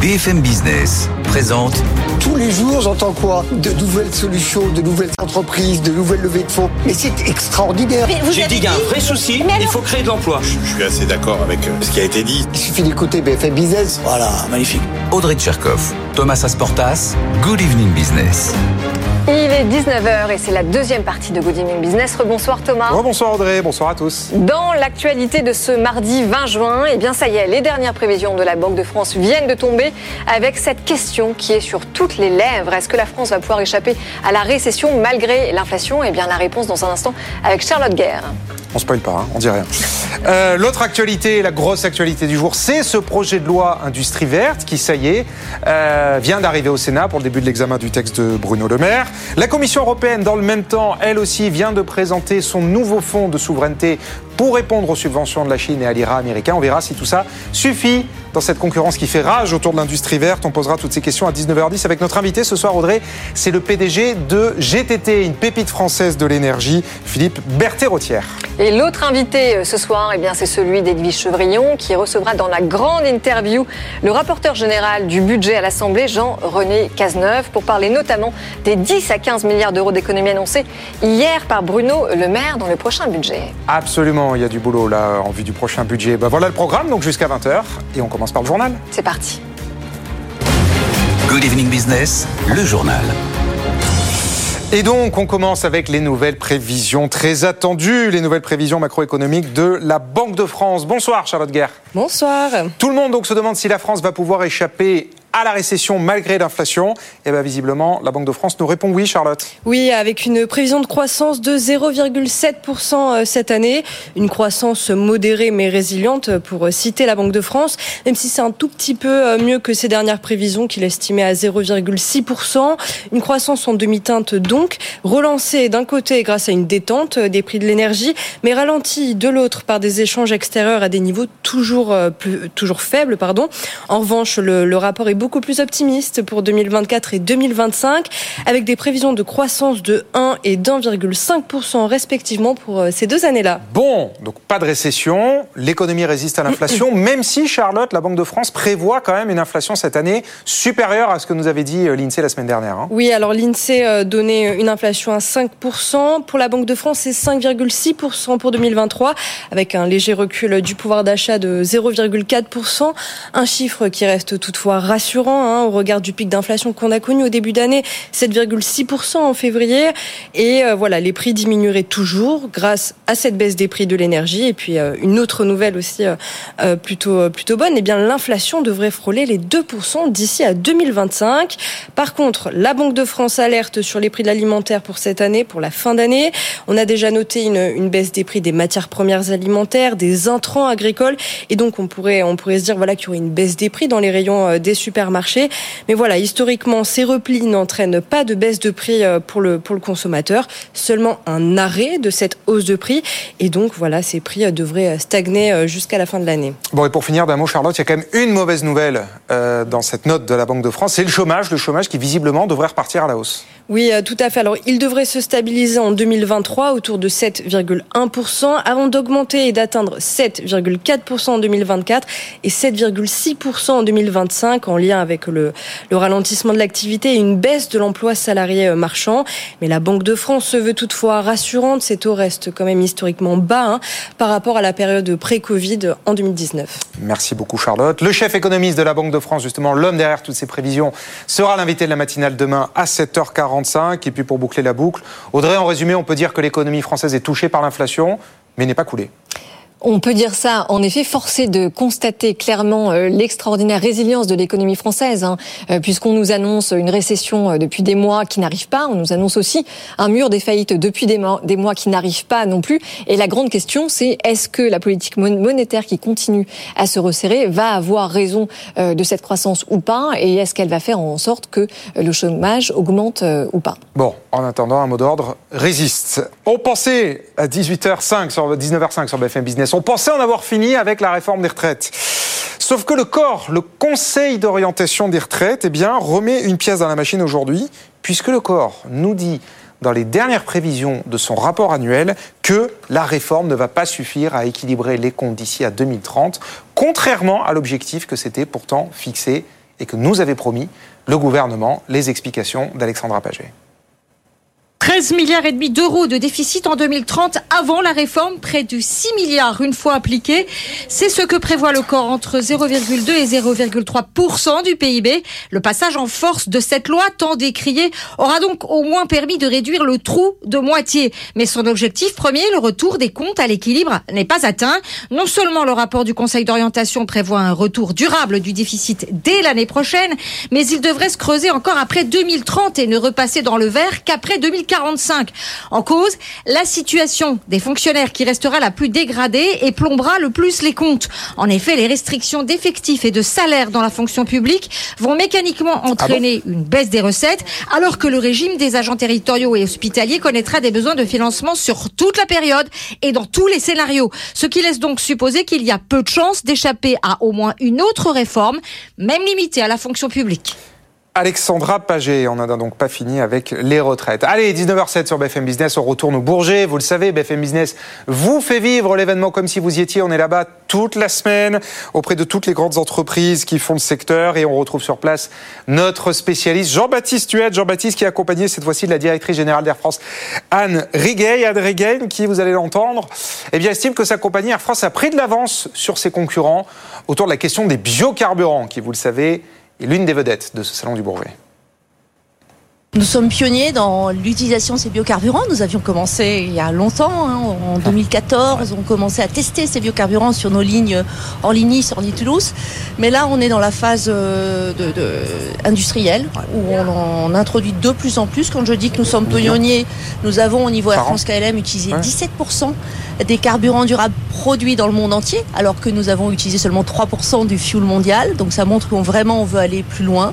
BFM Business présente Tous les jours, j'entends quoi? De nouvelles solutions, de nouvelles entreprises, de nouvelles levées de fonds. Mais c'est extraordinaire. J'ai dit qu'il y a un vrai souci, il faut créer de l'emploi. Je suis assez d'accord avec euh, ce qui a été dit. Il suffit d'écouter BFM Business. Voilà, magnifique. Audrey Tcherkov, Thomas Asportas, Good Evening Business. Il est 19h et c'est la deuxième partie de Good Evening Business. Rebonsoir Thomas. bonsoir Audrey, bonsoir à tous. Dans l'actualité de ce mardi 20 juin, eh bien ça y est, les dernières prévisions de la Banque de France viennent de tomber avec cette question qui est sur toutes les lèvres. Est-ce que la France va pouvoir échapper à la récession malgré l'inflation? Eh bien la réponse dans un instant avec Charlotte Guerre. On spoil pas, hein, on dit rien. Euh, L'autre actualité, la grosse actualité du jour, c'est ce projet de loi Industrie verte qui, ça y est, euh, vient d'arriver au Sénat pour le début de l'examen du texte de Bruno Le Maire. La Commission européenne, dans le même temps, elle aussi vient de présenter son nouveau fonds de souveraineté pour répondre aux subventions de la Chine et à l'IRA américain. On verra si tout ça suffit dans cette concurrence qui fait rage autour de l'industrie verte. On posera toutes ces questions à 19h10 avec notre invité ce soir, Audrey. C'est le PDG de GTT, une pépite française de l'énergie, Philippe Berthet-Rotière. Et l'autre invité euh, ce soir, eh bien, c'est celui d'Edwige Chevrillon qui recevra dans la grande interview le rapporteur général du budget à l'Assemblée, Jean-René Cazeneuve, pour parler notamment des 10 à 15 milliards d'euros d'économies annoncés hier par Bruno Le Maire dans le prochain budget. Absolument il y a du boulot là en vue du prochain budget. Ben voilà le programme, donc jusqu'à 20h. Et on commence par le journal. C'est parti. Good Evening Business, le journal. Et donc, on commence avec les nouvelles prévisions très attendues, les nouvelles prévisions macroéconomiques de la Banque de France. Bonsoir, Charlotte Guerre. Bonsoir. Tout le monde donc se demande si la France va pouvoir échapper à la récession malgré l'inflation Et bien visiblement, la Banque de France nous répond oui, Charlotte. Oui, avec une prévision de croissance de 0,7% euh, cette année, une croissance modérée mais résiliente pour euh, citer la Banque de France, même si c'est un tout petit peu euh, mieux que ses dernières prévisions qu'il estimait à 0,6%. Une croissance en demi-teinte donc, relancée d'un côté grâce à une détente des prix de l'énergie, mais ralentie de l'autre par des échanges extérieurs à des niveaux toujours, plus, toujours faibles. Pardon. En revanche, le rapport est beaucoup plus optimiste pour 2024 et 2025, avec des prévisions de croissance de 1 et d'1,5% respectivement pour euh, ces deux années-là. Bon, donc pas de récession, l'économie résiste à l'inflation, même si Charlotte, la Banque de France, prévoit quand même une inflation cette année supérieure à ce que nous avait dit euh, l'INSEE la semaine dernière. Hein. Oui, alors l'INSEE euh, donnait une inflation à 5%. Pour la Banque de France, c'est 5,6% pour 2023, avec un léger recul du pouvoir d'achat de 0,4%. Un chiffre qui reste toutefois rassurant Hein, au regard du pic d'inflation qu'on a connu au début d'année, 7,6% en février. Et euh, voilà, les prix diminueraient toujours grâce à cette baisse des prix de l'énergie. Et puis euh, une autre nouvelle aussi euh, plutôt plutôt bonne, eh bien l'inflation devrait frôler les 2% d'ici à 2025. Par contre, la Banque de France alerte sur les prix de l'alimentaire pour cette année, pour la fin d'année. On a déjà noté une, une baisse des prix des matières premières alimentaires, des intrants agricoles, et donc on pourrait on pourrait se dire voilà qu'il y aurait une baisse des prix dans les rayons des super supermarchés. Mais voilà, historiquement, ces replis n'entraînent pas de baisse de prix euh, pour le, pour le consommateur, seulement un arrêt de cette hausse de prix. Et donc, voilà, ces prix euh, devraient euh, stagner jusqu'à la fin de l'année. Bon, et pour finir d'un mot, Charlotte, il y a quand même une mauvaise nouvelle dans cette note de la Banque de France, c'est le chômage, le chômage qui visiblement devrait repartir à la hausse. Oui, tout à fait. Alors, il devrait se stabiliser en 2023 autour de 7,1% avant d'augmenter et d'atteindre 7,4% en 2024 et 7,6% en 2025 en lien avec le, le ralentissement de l'activité et une baisse de l'emploi salarié euh, marchand. Mais la Banque de France se veut toutefois rassurante. Ces taux restent quand même historiquement bas hein, par rapport à la période pré-Covid en 2019. Merci beaucoup Charlotte. Le chef économiste de la Banque de France, justement l'homme derrière toutes ces prévisions, sera l'invité de la matinale demain à 7h40. Et puis pour boucler la boucle, Audrey, en résumé, on peut dire que l'économie française est touchée par l'inflation, mais n'est pas coulée. On peut dire ça. En effet, forcé de constater clairement euh, l'extraordinaire résilience de l'économie française, hein, euh, puisqu'on nous annonce une récession euh, depuis des mois qui n'arrive pas. On nous annonce aussi un mur des faillites depuis des mois, des mois qui n'arrive pas non plus. Et la grande question, c'est est-ce que la politique monétaire qui continue à se resserrer va avoir raison de cette croissance ou pas? Et est-ce qu'elle va faire en sorte que le chômage augmente ou pas? Bon, en attendant, un mot d'ordre résiste. On pensait à 18h05 sur 19h05 sur BFM Business on pensait en avoir fini avec la réforme des retraites. Sauf que le corps, le Conseil d'orientation des retraites, eh bien, remet une pièce dans la machine aujourd'hui, puisque le corps nous dit dans les dernières prévisions de son rapport annuel que la réforme ne va pas suffire à équilibrer les comptes d'ici à 2030, contrairement à l'objectif que s'était pourtant fixé et que nous avait promis le gouvernement. Les explications d'Alexandra Paget. 13 milliards et demi d'euros de déficit en 2030 avant la réforme, près de 6 milliards une fois appliqué. C'est ce que prévoit le corps entre 0,2 et 0,3% du PIB. Le passage en force de cette loi tant décriée aura donc au moins permis de réduire le trou de moitié. Mais son objectif premier, le retour des comptes à l'équilibre, n'est pas atteint. Non seulement le rapport du Conseil d'orientation prévoit un retour durable du déficit dès l'année prochaine, mais il devrait se creuser encore après 2030 et ne repasser dans le vert qu'après 2040. 45. En cause, la situation des fonctionnaires qui restera la plus dégradée et plombera le plus les comptes. En effet, les restrictions d'effectifs et de salaires dans la fonction publique vont mécaniquement entraîner ah une baisse des recettes, alors que le régime des agents territoriaux et hospitaliers connaîtra des besoins de financement sur toute la période et dans tous les scénarios. Ce qui laisse donc supposer qu'il y a peu de chances d'échapper à au moins une autre réforme, même limitée à la fonction publique. Alexandra Paget. On n'a donc pas fini avec les retraites. Allez, 19h07 sur BFM Business, on retourne au Bourget. Vous le savez, BFM Business vous fait vivre l'événement comme si vous y étiez. On est là-bas toute la semaine auprès de toutes les grandes entreprises qui font le secteur et on retrouve sur place notre spécialiste Jean-Baptiste Tuet. Jean-Baptiste qui est accompagné cette fois-ci de la directrice générale d'Air France, Anne Riguet. Anne Riguet, qui, vous allez l'entendre, eh bien, estime que sa compagnie Air France a pris de l'avance sur ses concurrents autour de la question des biocarburants qui, vous le savez, est l'une des vedettes de ce salon du Bourget. Nous sommes pionniers dans l'utilisation de ces biocarburants. Nous avions commencé il y a longtemps, hein, en 2014, on commençait à tester ces biocarburants sur nos lignes Orly-Nice, Orly-Toulouse. Mais là, on est dans la phase euh, de, industrielle où on en introduit de plus en plus. Quand je dis que nous sommes pionniers, nous avons au niveau Air France KLM utilisé 17% des carburants durables produits dans le monde entier, alors que nous avons utilisé seulement 3% du fuel mondial. Donc ça montre qu'on vraiment on veut aller plus loin.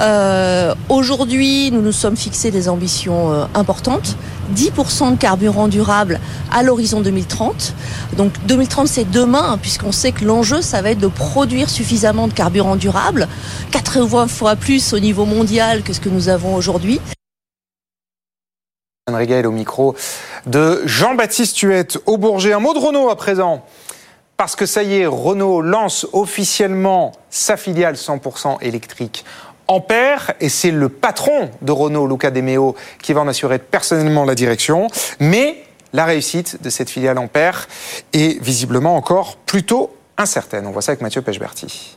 Euh, aujourd'hui, nous nous sommes fixés des ambitions euh, importantes. 10% de carburant durable à l'horizon 2030. Donc 2030 c'est demain hein, puisqu'on sait que l'enjeu ça va être de produire suffisamment de carburant durable, 80 fois plus au niveau mondial que ce que nous avons aujourd'hui. Régal au micro de Jean-Baptiste Huette au Bourget. Un mot de Renault à présent. Parce que ça y est, Renault lance officiellement sa filiale 100% électrique Ampère, et c'est le patron de Renault, Luca De Meo, qui va en assurer personnellement la direction. Mais la réussite de cette filiale Ampère est visiblement encore plutôt incertaine. On voit ça avec Mathieu Pechberti.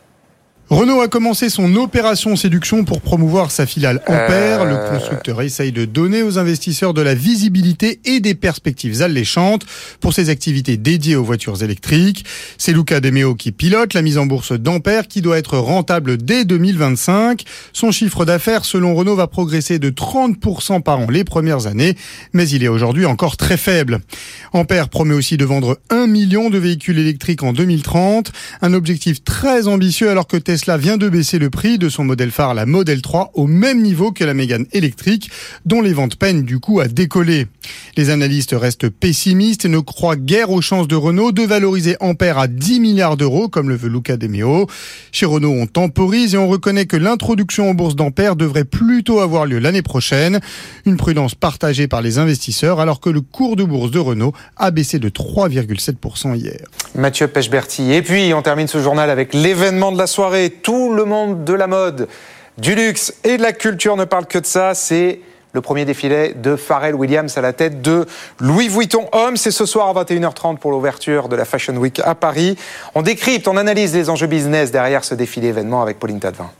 Renault a commencé son opération séduction pour promouvoir sa filiale Ampère. Le euh. constructeur essaye de donner aux investisseurs de la visibilité et des perspectives alléchantes pour ses activités dédiées aux voitures électriques. C'est Luca Demeo qui pilote la mise en bourse d'Ampère qui doit être rentable dès 2025. Son chiffre d'affaires, selon Renault, va progresser de 30% par an les premières années, mais il est aujourd'hui encore très faible. Ampère promet aussi de vendre 1 million de véhicules électriques en 2030, un objectif très ambitieux alors que Tesla Tesla vient de baisser le prix de son modèle phare, la Model 3, au même niveau que la Mégane électrique, dont les ventes peinent du coup à décoller. Les analystes restent pessimistes et ne croient guère aux chances de Renault de valoriser Ampère à 10 milliards d'euros, comme le veut Luca De Meo. Chez Renault, on temporise et on reconnaît que l'introduction en bourse d'Ampère devrait plutôt avoir lieu l'année prochaine. Une prudence partagée par les investisseurs, alors que le cours de bourse de Renault a baissé de 3,7% hier. Mathieu Pechberti. Et puis, on termine ce journal avec l'événement de la soirée tout le monde de la mode, du luxe et de la culture ne parle que de ça. C'est le premier défilé de Pharrell Williams à la tête de Louis Vuitton Homme. C'est ce soir à 21h30 pour l'ouverture de la Fashion Week à Paris. On décrypte, on analyse les enjeux business derrière ce défilé événement avec Pauline Tadevin.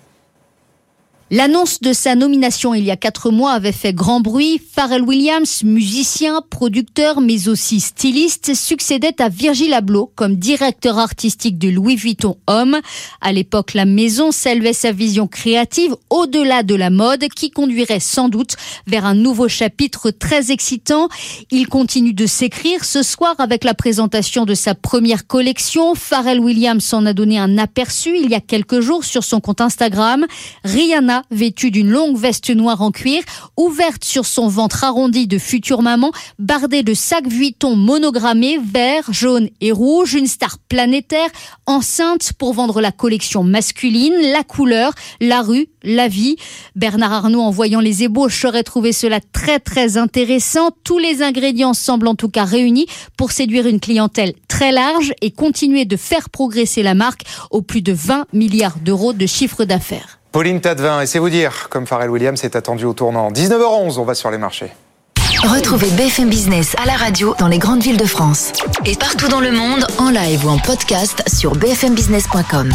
L'annonce de sa nomination il y a quatre mois avait fait grand bruit. Pharrell Williams, musicien, producteur, mais aussi styliste, succédait à Virgil Abloh comme directeur artistique de Louis Vuitton Homme. À l'époque, la maison s'élevait sa vision créative au-delà de la mode qui conduirait sans doute vers un nouveau chapitre très excitant. Il continue de s'écrire ce soir avec la présentation de sa première collection. Pharrell Williams en a donné un aperçu il y a quelques jours sur son compte Instagram. Rihanna vêtue d'une longue veste noire en cuir, ouverte sur son ventre arrondi de future maman, bardée de sacs Vuitton monogrammés vert, jaune et rouge, une star planétaire, enceinte pour vendre la collection masculine, la couleur, la rue, la vie. Bernard Arnault, en voyant les ébauches, aurait trouvé cela très très intéressant. Tous les ingrédients semblent en tout cas réunis pour séduire une clientèle très large et continuer de faire progresser la marque au plus de 20 milliards d'euros de chiffre d'affaires. Pauline Tadevin, et c'est vous dire, comme Pharrell Williams est attendu au tournant. 19h11, on va sur les marchés. Retrouvez BFM Business à la radio dans les grandes villes de France. Et partout dans le monde, en live ou en podcast sur bfmbusiness.com.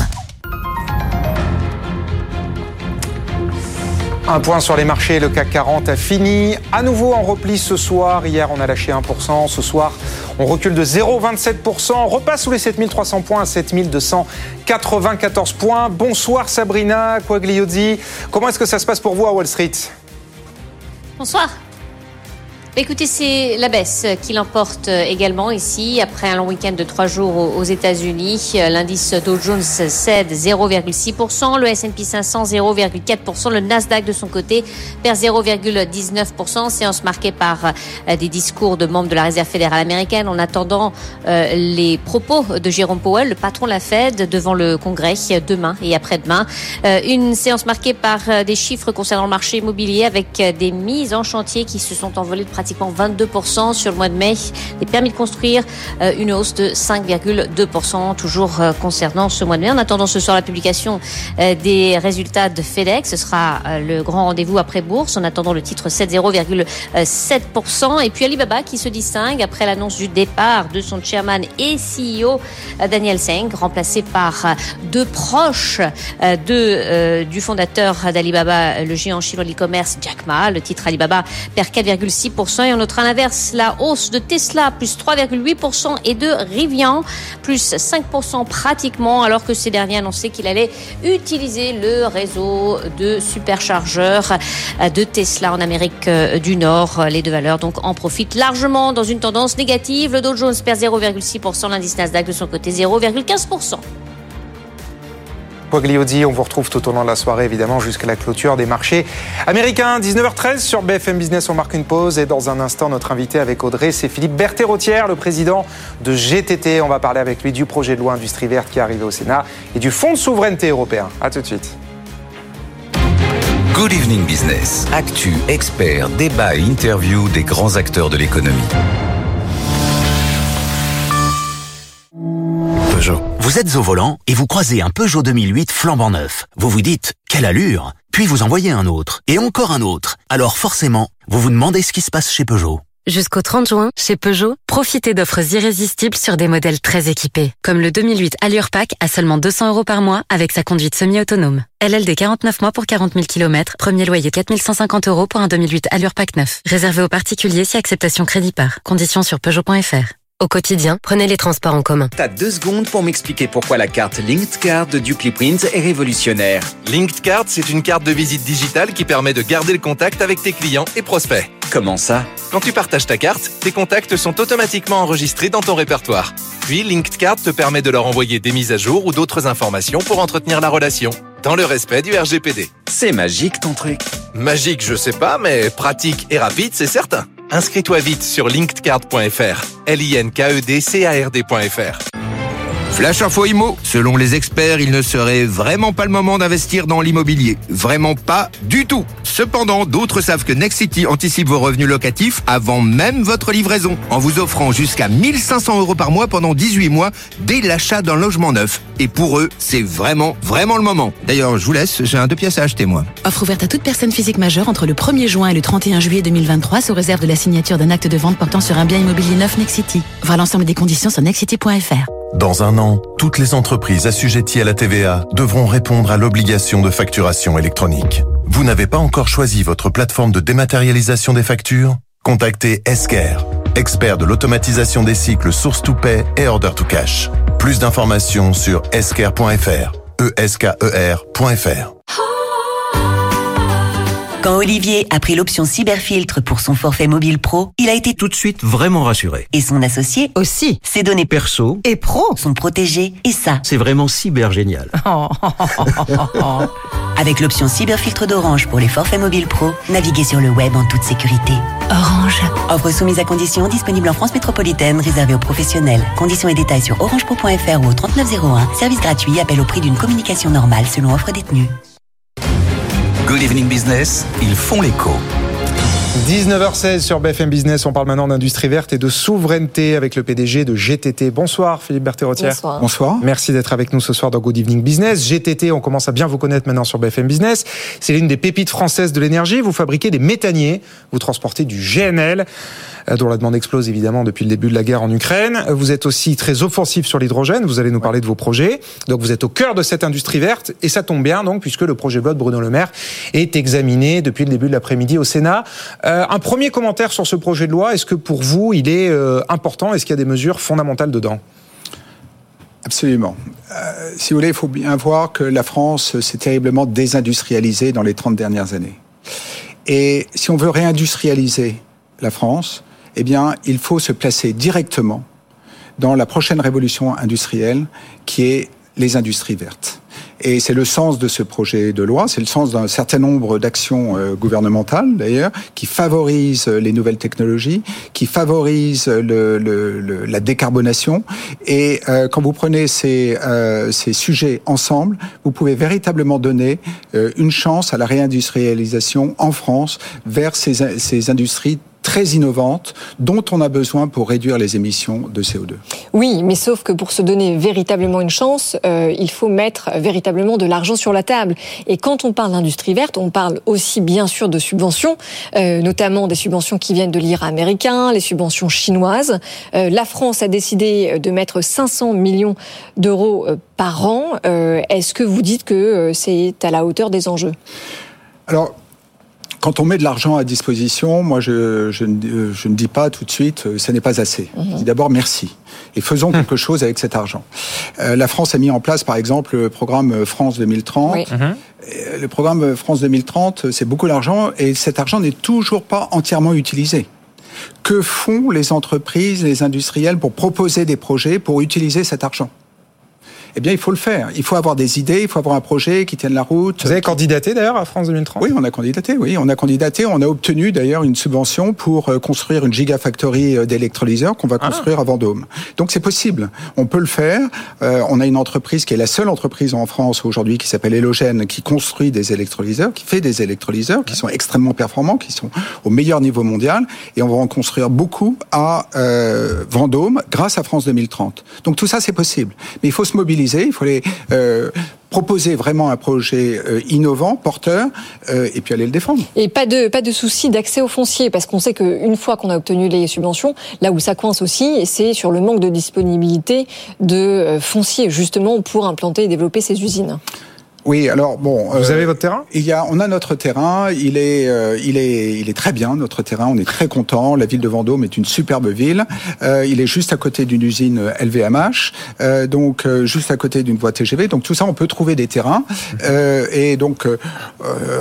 Un point sur les marchés, le CAC 40 a fini à nouveau en repli ce soir. Hier, on a lâché 1%. Ce soir, on recule de 0,27%. On repasse sous les 7300 points à 7294 points. Bonsoir Sabrina Quagliozzi. Comment est-ce que ça se passe pour vous à Wall Street? Bonsoir. Écoutez, c'est la baisse qui l'emporte également ici. Après un long week-end de trois jours aux États-Unis, l'indice Dow Jones cède 0,6%, le S&P 500 0,4%, le Nasdaq de son côté perd 0,19%. Séance marquée par euh, des discours de membres de la Réserve fédérale américaine en attendant euh, les propos de Jérôme Powell, le patron de la Fed, devant le Congrès demain et après-demain. Euh, une séance marquée par des chiffres concernant le marché immobilier avec des mises en chantier qui se sont envolées de pratiquement 22% sur le mois de mai. Les permis de construire, euh, une hausse de 5,2% toujours euh, concernant ce mois de mai. En attendant ce soir la publication euh, des résultats de FedEx, ce sera le grand rendez-vous après bourse. En attendant le titre 7,7%. Et puis Alibaba qui se distingue après l'annonce du départ de son chairman et CEO Daniel Seng, remplacé par deux proches de, du fondateur d'Alibaba, le géant chinois de l'e-commerce Jack Ma. Le titre Alibaba perd 4,6% et on notera à l'inverse la hausse de Tesla plus 3,8% et de Rivian plus 5% pratiquement alors que ces derniers annonçaient qu'il allait utiliser le réseau de superchargeurs de Tesla en Amérique du Nord. Les deux valeurs donc en profitent largement dans une tendance négative. Le Dow Jones perd 0,6%, l'indice Nasdaq de son côté 0,15%. On vous retrouve tout au long de la soirée, évidemment, jusqu'à la clôture des marchés américains. 19h13 sur BFM Business, on marque une pause et dans un instant, notre invité avec Audrey, c'est Philippe Berthet-Rotière, le président de GTT. On va parler avec lui du projet de loi Industrie verte qui est arrivé au Sénat et du Fonds de souveraineté européen. A tout de suite. Good Evening Business. Actu, experts, débat et interview des grands acteurs de l'économie. Vous êtes au volant et vous croisez un Peugeot 2008 flambant neuf. Vous vous dites, quelle allure Puis vous en voyez un autre, et encore un autre. Alors forcément, vous vous demandez ce qui se passe chez Peugeot. Jusqu'au 30 juin, chez Peugeot, profitez d'offres irrésistibles sur des modèles très équipés, comme le 2008 Allure Pack à seulement 200 euros par mois avec sa conduite semi-autonome. LLD 49 mois pour 40 000 km, premier loyer 4150 euros pour un 2008 Allure Pack 9. Réservé aux particuliers si acceptation crédit par. Conditions sur Peugeot.fr. Au quotidien, prenez les transports en commun. T'as deux secondes pour m'expliquer pourquoi la carte Linked Card de Dupli Print est révolutionnaire. Linked Card, c'est une carte de visite digitale qui permet de garder le contact avec tes clients et prospects. Comment ça? Quand tu partages ta carte, tes contacts sont automatiquement enregistrés dans ton répertoire. Puis Linked Card te permet de leur envoyer des mises à jour ou d'autres informations pour entretenir la relation, dans le respect du RGPD. C'est magique ton truc. Magique, je sais pas, mais pratique et rapide, c'est certain. Inscris-toi vite sur linkedcard.fr. l i n k e d c a r d.fr. Flash Info Imo. Selon les experts, il ne serait vraiment pas le moment d'investir dans l'immobilier. Vraiment pas du tout. Cependant, d'autres savent que Nexity anticipe vos revenus locatifs avant même votre livraison, en vous offrant jusqu'à 1500 euros par mois pendant 18 mois dès l'achat d'un logement neuf. Et pour eux, c'est vraiment, vraiment le moment. D'ailleurs, je vous laisse, j'ai un deux pièces à acheter moi. Offre ouverte à toute personne physique majeure entre le 1er juin et le 31 juillet 2023 sous réserve de la signature d'un acte de vente portant sur un bien immobilier neuf Nexity. Voir l'ensemble des conditions sur nexity.fr. Dans un an, toutes les entreprises assujetties à la TVA devront répondre à l'obligation de facturation électronique. Vous n'avez pas encore choisi votre plateforme de dématérialisation des factures? Contactez Esquire, expert de l'automatisation des cycles source to pay et order to cash. Plus d'informations sur esquire.fr. e s k e r.fr. Quand Olivier a pris l'option cyberfiltre pour son forfait mobile pro, il a été tout de suite vraiment rassuré. Et son associé aussi. Ses données perso et pro sont protégées. Et ça, c'est vraiment cyber génial. Avec l'option cyberfiltre d'Orange pour les forfaits mobiles pro, naviguez sur le web en toute sécurité. Orange. Offre soumise à conditions disponible en France métropolitaine, réservée aux professionnels. Conditions et détails sur orangepro.fr ou au 3901. Service gratuit, appel au prix d'une communication normale selon offre détenue. Good Evening Business, ils font l'écho. 19h16 sur BFM Business, on parle maintenant d'industrie verte et de souveraineté avec le PDG de GTT. Bonsoir Philippe Berthet-Rotière. Bonsoir. Bonsoir. Merci d'être avec nous ce soir dans Good Evening Business. GTT, on commence à bien vous connaître maintenant sur BFM Business. C'est l'une des pépites françaises de l'énergie. Vous fabriquez des méthaniers, vous transportez du GNL, dont la demande explose évidemment depuis le début de la guerre en Ukraine. Vous êtes aussi très offensif sur l'hydrogène, vous allez nous parler de vos projets. Donc vous êtes au cœur de cette industrie verte et ça tombe bien donc puisque le projet de loi de Bruno Le Maire est examiné depuis le début de l'après-midi au Sénat. Euh, un premier commentaire sur ce projet de loi. Est-ce que pour vous, il est euh, important? Est-ce qu'il y a des mesures fondamentales dedans? Absolument. Euh, si vous voulez, il faut bien voir que la France s'est terriblement désindustrialisée dans les 30 dernières années. Et si on veut réindustrialiser la France, eh bien, il faut se placer directement dans la prochaine révolution industrielle qui est les industries vertes. Et c'est le sens de ce projet de loi, c'est le sens d'un certain nombre d'actions euh, gouvernementales d'ailleurs, qui favorisent les nouvelles technologies, qui favorisent le, le, le, la décarbonation. Et euh, quand vous prenez ces, euh, ces sujets ensemble, vous pouvez véritablement donner euh, une chance à la réindustrialisation en France vers ces, ces industries très innovantes dont on a besoin pour réduire les émissions de CO2. Oui, mais sauf que pour se donner véritablement une chance, euh, il faut mettre véritablement de l'argent sur la table. Et quand on parle d'industrie verte, on parle aussi bien sûr de subventions, euh, notamment des subventions qui viennent de l'IRA américain, les subventions chinoises. Euh, la France a décidé de mettre 500 millions d'euros par an. Est-ce que vous dites que c'est à la hauteur des enjeux? Alors, quand on met de l'argent à disposition, moi je, je, ne, je, ne, dis pas tout de suite, ça n'est pas assez. Mmh. Je dis d'abord merci et faisons quelque chose avec cet argent. Euh, la France a mis en place par exemple le programme France 2030. Oui. Mmh. Le programme France 2030, c'est beaucoup d'argent et cet argent n'est toujours pas entièrement utilisé. Que font les entreprises, les industriels pour proposer des projets pour utiliser cet argent? Eh bien, il faut le faire. Il faut avoir des idées, il faut avoir un projet qui tienne la route. Vous avez candidaté d'ailleurs à France 2030 Oui, on a candidaté. Oui, on a candidaté. On a obtenu d'ailleurs une subvention pour euh, construire une gigafactory d'électrolyseurs qu'on va construire ah. à Vendôme. Donc c'est possible. On peut le faire. Euh, on a une entreprise qui est la seule entreprise en France aujourd'hui qui s'appelle Elogène, qui construit des électrolyseurs, qui fait des électrolyseurs, qui sont extrêmement performants, qui sont au meilleur niveau mondial. Et on va en construire beaucoup à euh, Vendôme grâce à France 2030. Donc tout ça, c'est possible. Mais il faut se mobiliser il les euh, proposer vraiment un projet euh, innovant, porteur, euh, et puis aller le défendre. Et pas de pas souci d'accès au foncier, parce qu'on sait qu'une fois qu'on a obtenu les subventions, là où ça coince aussi, c'est sur le manque de disponibilité de foncier justement pour implanter et développer ces usines. Oui, alors bon. Vous euh, avez votre terrain? Il y a, on a notre terrain. Il est, euh, il est, il est très bien notre terrain. On est très content. La ville de Vendôme est une superbe ville. Euh, il est juste à côté d'une usine LVMH, euh, donc euh, juste à côté d'une voie TGV. Donc tout ça, on peut trouver des terrains. et donc,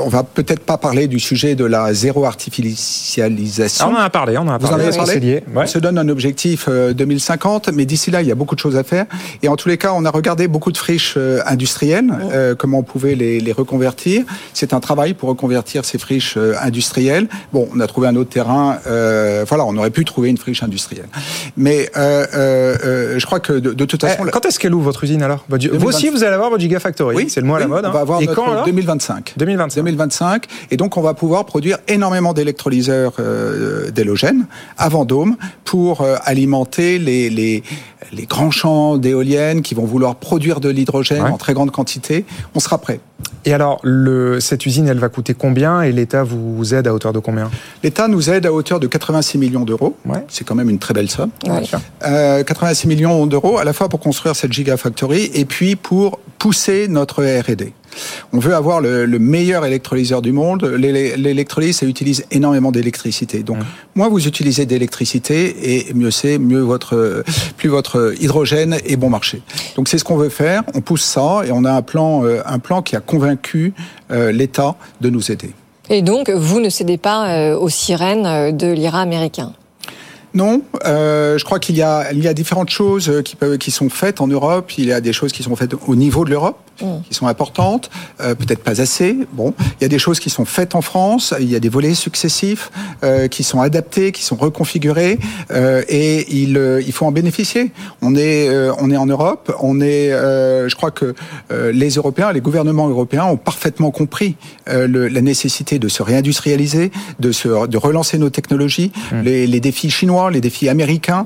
on va peut-être pas parler du sujet de la zéro artificialisation. Ah, on en a parlé. On en a Vous parlé. en avez parlé? Ouais. On se donne un objectif 2050, mais d'ici là, il y a beaucoup de choses à faire. Et en tous les cas, on a regardé beaucoup de friches industrielles, comme on pouvait les, les reconvertir. C'est un travail pour reconvertir ces friches euh, industrielles. Bon, on a trouvé un autre terrain. Euh, voilà, on aurait pu trouver une friche industrielle. Mais euh, euh, je crois que de, de toute façon... Eh, quand est-ce qu'elle ouvre votre usine alors? Vous 2025. aussi, vous allez avoir votre Gigafactory. Oui, c'est le mois à la mode. On va avoir Et notre quand, alors? 2025. 2025. 2025. Et donc, on va pouvoir produire énormément d'électrolyseurs d'hélogène à Vendôme pour alimenter les, les, les grands champs d'éoliennes qui vont vouloir produire de l'hydrogène ouais. en très grande quantité. On sera prêt. Et alors, le, cette usine, elle va coûter combien et l'État vous aide à hauteur de combien? L'État nous aide à hauteur de 86 millions d'euros. Ouais. C'est quand même une très belle somme. Ouais. Euh, 86 millions d'euros à la fois pour construire cette gigafactory et puis pour pousser notre R&D. On veut avoir le, le meilleur électrolyseur du monde. L'é- L'électrolyse, ça utilise énormément d'électricité. Donc, moins vous utilisez d'électricité, et mieux c'est, mieux votre, plus votre hydrogène est bon marché. Donc, c'est ce qu'on veut faire. On pousse ça et on a un plan, euh, un plan qui a convaincu euh, l'État de nous aider. Et donc, vous ne cédez pas euh, aux sirènes de l'IRA américain? Non, euh, je crois qu'il y a, il y a différentes choses qui, peuvent, qui sont faites en Europe. Il y a des choses qui sont faites au niveau de l'Europe, qui sont importantes, euh, peut-être pas assez. Bon, il y a des choses qui sont faites en France. Il y a des volets successifs euh, qui sont adaptés, qui sont reconfigurés, euh, et il, il faut en bénéficier. On est, on est en Europe. On est, je crois que les Européens, les gouvernements européens ont parfaitement compris le, la nécessité de se réindustrialiser, de se, de relancer nos technologies, les, les défis chinois, les défis américains,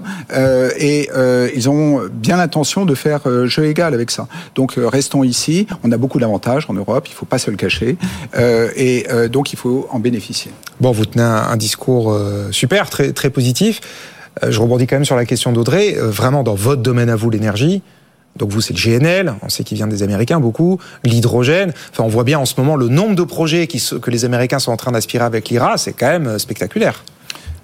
et ils ont bien l'intention de faire jeu égal avec ça. Donc restons ici. On a beaucoup d'avantages en Europe. Il faut pas se le cacher, euh, et euh, donc il faut en bénéficier. Bon, vous tenez un, discours euh, super, très, positif. Je rebondis quand même sur la question d'Audrey. Vraiment, dans votre domaine à vous, l'énergie, donc vous, c'est le GNL, on sait qu'il vient des Américains beaucoup, l'hydrogène. Enfin, on voit bien en ce moment le nombre de projets que les Américains sont en train d'aspirer avec l'IRA, c'est quand même spectaculaire.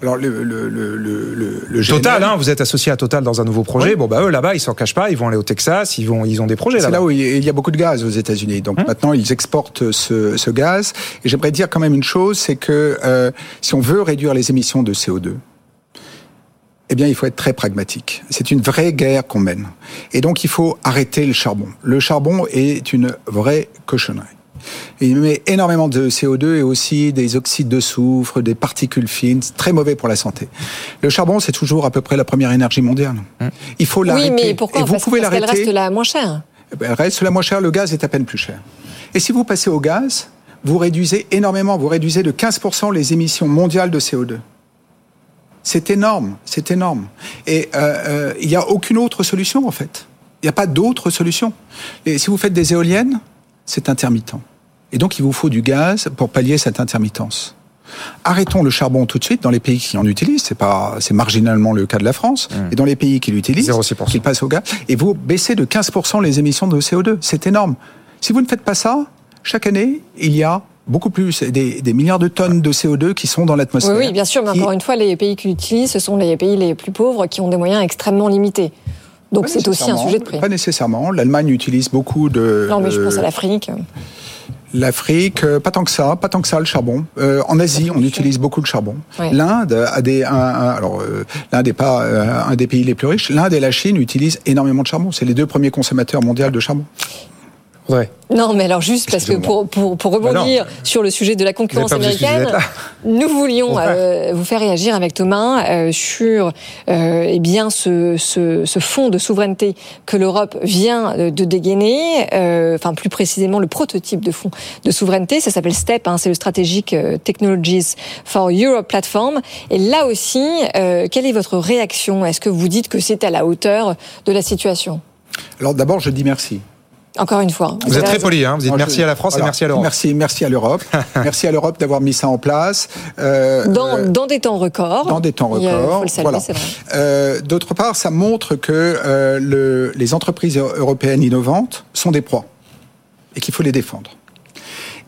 Alors le, le, le, le, le- le Total, hein, vous êtes associé à Total dans un nouveau projet. Oui. Bon, bah eux, là-bas, ils s'en cachent pas, ils vont aller au Texas, ils, vont, ils ont des projets C'est là-bas. là où il y a beaucoup de gaz aux États-Unis. Donc Hein maintenant, ils exportent ce, ce gaz. Et j'aimerais dire quand même une chose, c'est que euh, si on veut réduire les émissions de CO2, eh bien, il faut être très pragmatique. C'est une vraie guerre qu'on mène. Et donc, il faut arrêter le charbon. Le charbon est une vraie cochonnerie. Il met énormément de CO2 et aussi des oxydes de soufre, des particules fines, c'est très mauvais pour la santé. Le charbon, c'est toujours à peu près la première énergie mondiale. Il faut l'arrêter. Oui, mais pourquoi Et vous Parce, pouvez reste la moins chère. Eh ben, Elle reste la moins chère, le gaz est à peine plus cher. Et si vous passez au gaz, vous réduisez énormément, vous réduisez de 15% les émissions mondiales de CO2. C'est énorme, c'est énorme. Et euh, euh, il n'y a aucune autre solution en fait. Il n'y a pas d'autre solution. Et si vous faites des éoliennes, c'est intermittent. Et donc il vous faut du gaz pour pallier cette intermittence. Arrêtons le charbon tout de suite dans les pays qui en utilisent. C'est pas, c'est marginalement le cas de la France. Et dans les pays qui l'utilisent, qu'ils passent au gaz. Et vous baissez de 15% les émissions de CO2. C'est énorme. Si vous ne faites pas ça, chaque année, il y a beaucoup plus, des, des milliards de tonnes de CO2 qui sont dans l'atmosphère. oui, bien sûr, mais qui- encore une fois, les pays qui l'utilisent, ce sont les pays les plus pauvres qui ont des moyens extrêmement limités. Donc c'est aussi un sujet de prix. Pas nécessairement. L'Allemagne utilise beaucoup de. Non, mais je pense à l'Afrique. L'Afrique, euh, pas tant que ça, pas tant que ça le charbon. Euh, en Asie, on utilise beaucoup le charbon. Ouais. L'Inde a des, un, un- alors euh, l'Inde n'est pas euh, un des pays les plus riches. L'Inde et la Chine utilisent énormément de charbon. C'est les deux premiers consommateurs mondiaux de charbon. Ouais. Non, mais alors juste parce que pour, pour, pour Bah rebondir sur le sujet de la concurrence américaine, nous voulions euh, vous faire réagir avec Thomas euh, sur euh, eh bien ce, ce, ce fonds de souveraineté que l'Europe vient de dégainer, euh, enfin plus précisément le prototype de fonds de souveraineté, ça s'appelle STEP, hein, c'est le Strategic Technologies for Europe Platform. Et là aussi, euh, quelle est votre réaction? Est-ce que vous dites que c'est à la hauteur de la situation? Alors d'abord, je dis merci. Encore une fois. Vous êtes très poli, hein. vous dites merci je- à la France voilà. et merci à l'Europe. Merci, merci à l'Europe. merci à l'Europe d'avoir mis ça en place. Euh, Dans, euh, dans des temps records. dans des temps records. faut le saluer, voilà. c'est vrai. Euh, D'autre part, ça montre que euh, le, les entreprises européennes innovantes sont des proies et qu'il faut les défendre.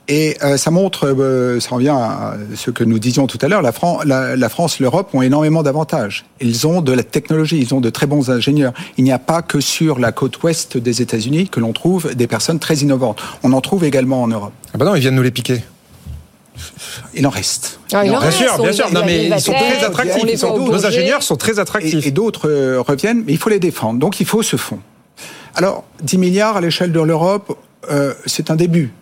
Et euh, ça montre, euh, ça revient à ce que nous disions tout à l'heure, la, Fran- la, la France, l'Europe ont énormément d'avantages. Ils ont de la technologie, ils ont de très bons ingénieurs. Il n'y a pas que sur la côte ouest des États-Unis que l'on trouve des personnes très innovantes. On en trouve également en Europe. Ah bah non, ils viennent nous les piquer. Il en reste. Ah, il en bien reste, sûr, on bien sûr. Non, mais ils sont très attractifs. Ils sont- Nos ingénieurs sont très attractifs. Et, et d'autres euh, reviennent, mais il faut les défendre. Donc il faut ce fonds. Alors, 10 milliards à l'échelle de l'Europe, euh, c'est un début.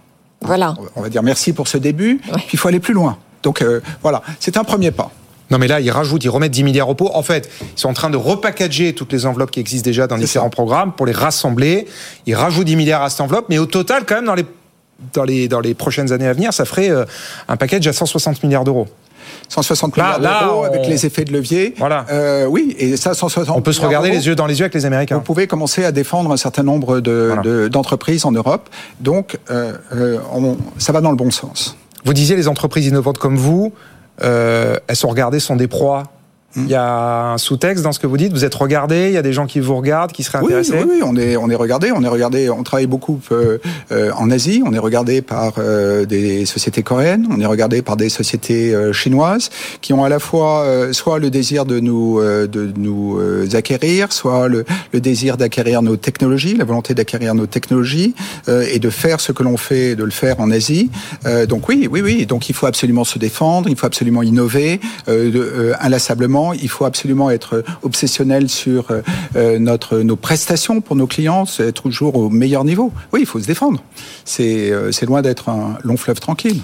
Voilà. On va dire merci pour ce début, puis il faut aller plus loin. Donc euh, voilà, c'est un premier pas. Non mais là, ils rajoutent, ils remettent 10 milliards au pot. En fait, ils sont en train de repackager toutes les enveloppes qui existent déjà dans différents programmes pour les rassembler. Ils rajoutent 10 milliards à cette enveloppe, mais au total, quand même, dans les, dans les, dans les prochaines années à venir, ça ferait euh, un package à 160 milliards d'euros. 160 Là- milliards d'euros on- avec les effets de levier. Voilà. Euh, oui, et ça, 160 On peut se regarder les yeux dans les yeux avec les Américains. Vous pouvez commencer à défendre un certain nombre de- de- d'entreprises en Europe. Donc, euh, euh, on- ça va dans le bon sens. Vous disiez les entreprises innovantes comme vous, euh, elles sont regardées, sont des proies. Il y a un sous-texte dans ce que vous dites. Vous êtes regardé. Il y a des gens qui vous regardent, qui seraient Oui, intéressés. oui, oui, on est on est regardé, on est regardé, on travaille beaucoup euh, euh, en Asie, on est regardé par euh, des sociétés coréennes, on est regardé par des sociétés euh, chinoises qui ont à la fois euh, soit le désir de nous euh, de nous euh, acquérir, soit le, le désir d'acquérir nos technologies, la volonté d'acquérir nos technologies euh, et de faire ce que l'on fait, de le faire en Asie. Euh, donc oui, oui, oui. Donc il faut absolument se défendre, il faut absolument innover euh, euh. Il faut absolument être obsessionnel sur euh, euh, nos prestations pour nos clients, être toujours au meilleur niveau. Oui, il faut se défendre. Euh, c'est loin d'être un long fleuve tranquille.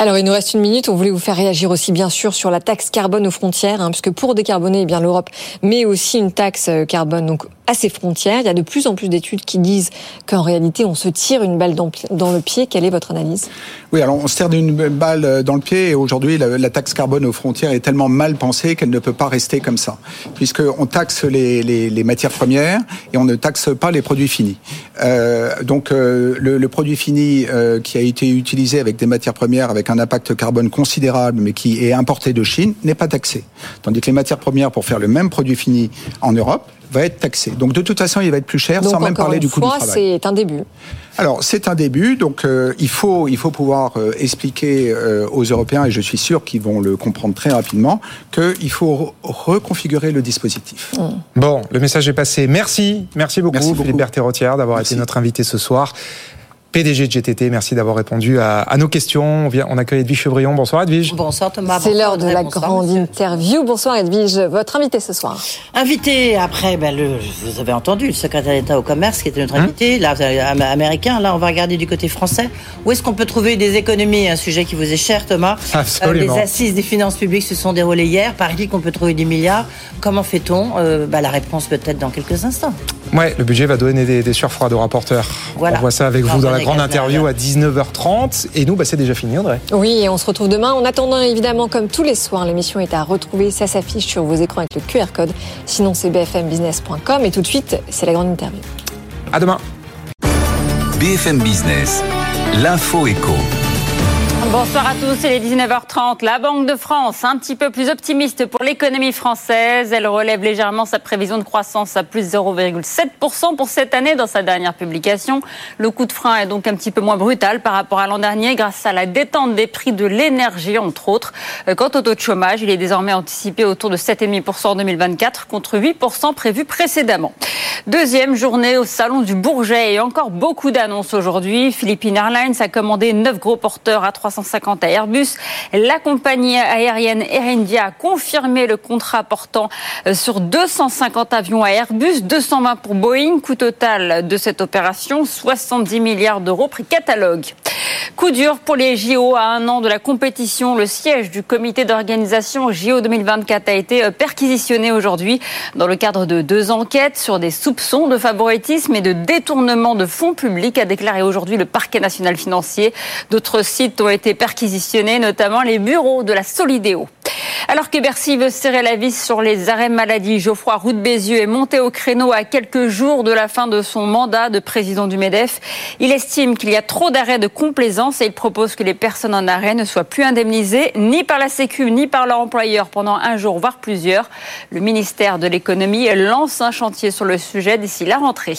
Alors, il nous reste une minute. On voulait vous faire réagir aussi, bien sûr, sur la taxe carbone aux frontières, hein, puisque pour décarboner, eh l'Europe met aussi une taxe euh, carbone donc à ses frontières. Il y a de plus en plus d'études qui disent qu'en réalité, on se tire une balle dans, le pied. Quelle est votre analyse? Oui, alors on se tire d'une balle euh, dans le pied et aujourd'hui la, taxe carbone aux frontières est tellement mal pensée qu'elle ne peut pas rester comme ça, puisque on taxe les, matières premières et on ne taxe pas les produits finis. Euh, donc le, produit fini qui a été utilisé avec des matières premières avec un impact carbone considérable, mais qui est importé de Chine, n'est pas taxé, tandis que les matières premières pour faire le même produit fini en Europe va être taxé. Donc de toute façon, il va être plus cher, Donc, sans même parler une du coût fois, du travail. c'est un début. Alors c'est un début, donc euh, il faut il faut pouvoir euh, expliquer euh, aux Européens et je suis sûr qu'ils vont le comprendre très rapidement qu'il faut re- reconfigurer le dispositif. Bon, le message est passé. Merci, merci beaucoup, Philippe Berthet-Rotière, d'avoir été notre invité ce soir. PDG de GTT, merci d'avoir répondu à, à nos questions. On, vient, on accueille Edwige Chevrillon. Bonsoir Edwige. Bonsoir Thomas. C'est bonsoir l'heure de la bonsoir, grande monsieur. interview. Bonsoir Edwige, votre invité ce soir. Invité après, ben, le, vous avez entendu, le secrétaire d'État au commerce qui était notre invité, là, am- américain. Là, on va regarder du côté français. Où est-ce qu'on peut trouver des économies? Un sujet qui vous est cher, Thomas. Absolument. Euh, les assises des finances publiques se sont déroulées hier. Par qui qu'on peut trouver des milliards Comment fait-on? Euh, bah, La réponse peut-être dans quelques instants. Ouais, le budget va donner des, des surfroids de rapporteurs. Voilà. On voit ça avec vous dans la grande interview à 19h30. Et nous, bah, c'est déjà fini, André. Oui, et on se retrouve demain. En attendant, évidemment, comme tous les soirs, l'émission est à retrouver. Ça s'affiche sur vos écrans avec le QR code. Sinon, c'est bfmbusiness.com. Et tout de suite, c'est la grande interview. À demain. BFM Business, l'info éco. Bonsoir à tous, c'est les 19h30. La Banque de France, un petit peu plus optimiste pour l'économie française. Elle relève légèrement sa prévision de croissance à plus 0,7% pour cette année dans sa dernière publication. Le coup de frein est donc un petit peu moins brutal par rapport à l'an dernier grâce à la détente des prix de l'énergie, entre autres. Euh, Quant au taux de chômage, il est désormais anticipé autour de 7,5% en 2024 contre 8% prévu précédemment. Deuxième journée au Salon du Bourget et encore beaucoup d'annonces aujourd'hui. Philippine Airlines a commandé 9 gros porteurs à 350 à Airbus. La compagnie aérienne Air India a confirmé le contrat portant euh, sur 250 avions à Airbus, 220 pour Boeing. Coût total de cette opération, 70 milliards d'euros prix catalogue. Coup dur pour les JO à un an de la compétition. Le siège du comité d'organisation JO 2024 a été euh, perquisitionné aujourd'hui dans le cadre de deux enquêtes sur des soupçons de favoritisme et de détournement de fonds publics, a déclaré aujourd'hui le parquet national financier. D'autres sites ont été perquisitionnés, notamment les bureaux de la Solidéo. Alors que Bercy veut serrer la vis sur les arrêts maladie, Geoffroy Roux de Bézieux est monté au créneau à quelques jours de la fin de son mandat de président du MEDEF. Il estime qu'il y a trop d'arrêts de complaisance et il propose que les personnes en arrêt ne soient plus indemnisées ni par la Sécu ni par leur employeur pendant un jour, voire plusieurs. Le ministère de l'économie lance un chantier sur le sujet d'ici la rentrée.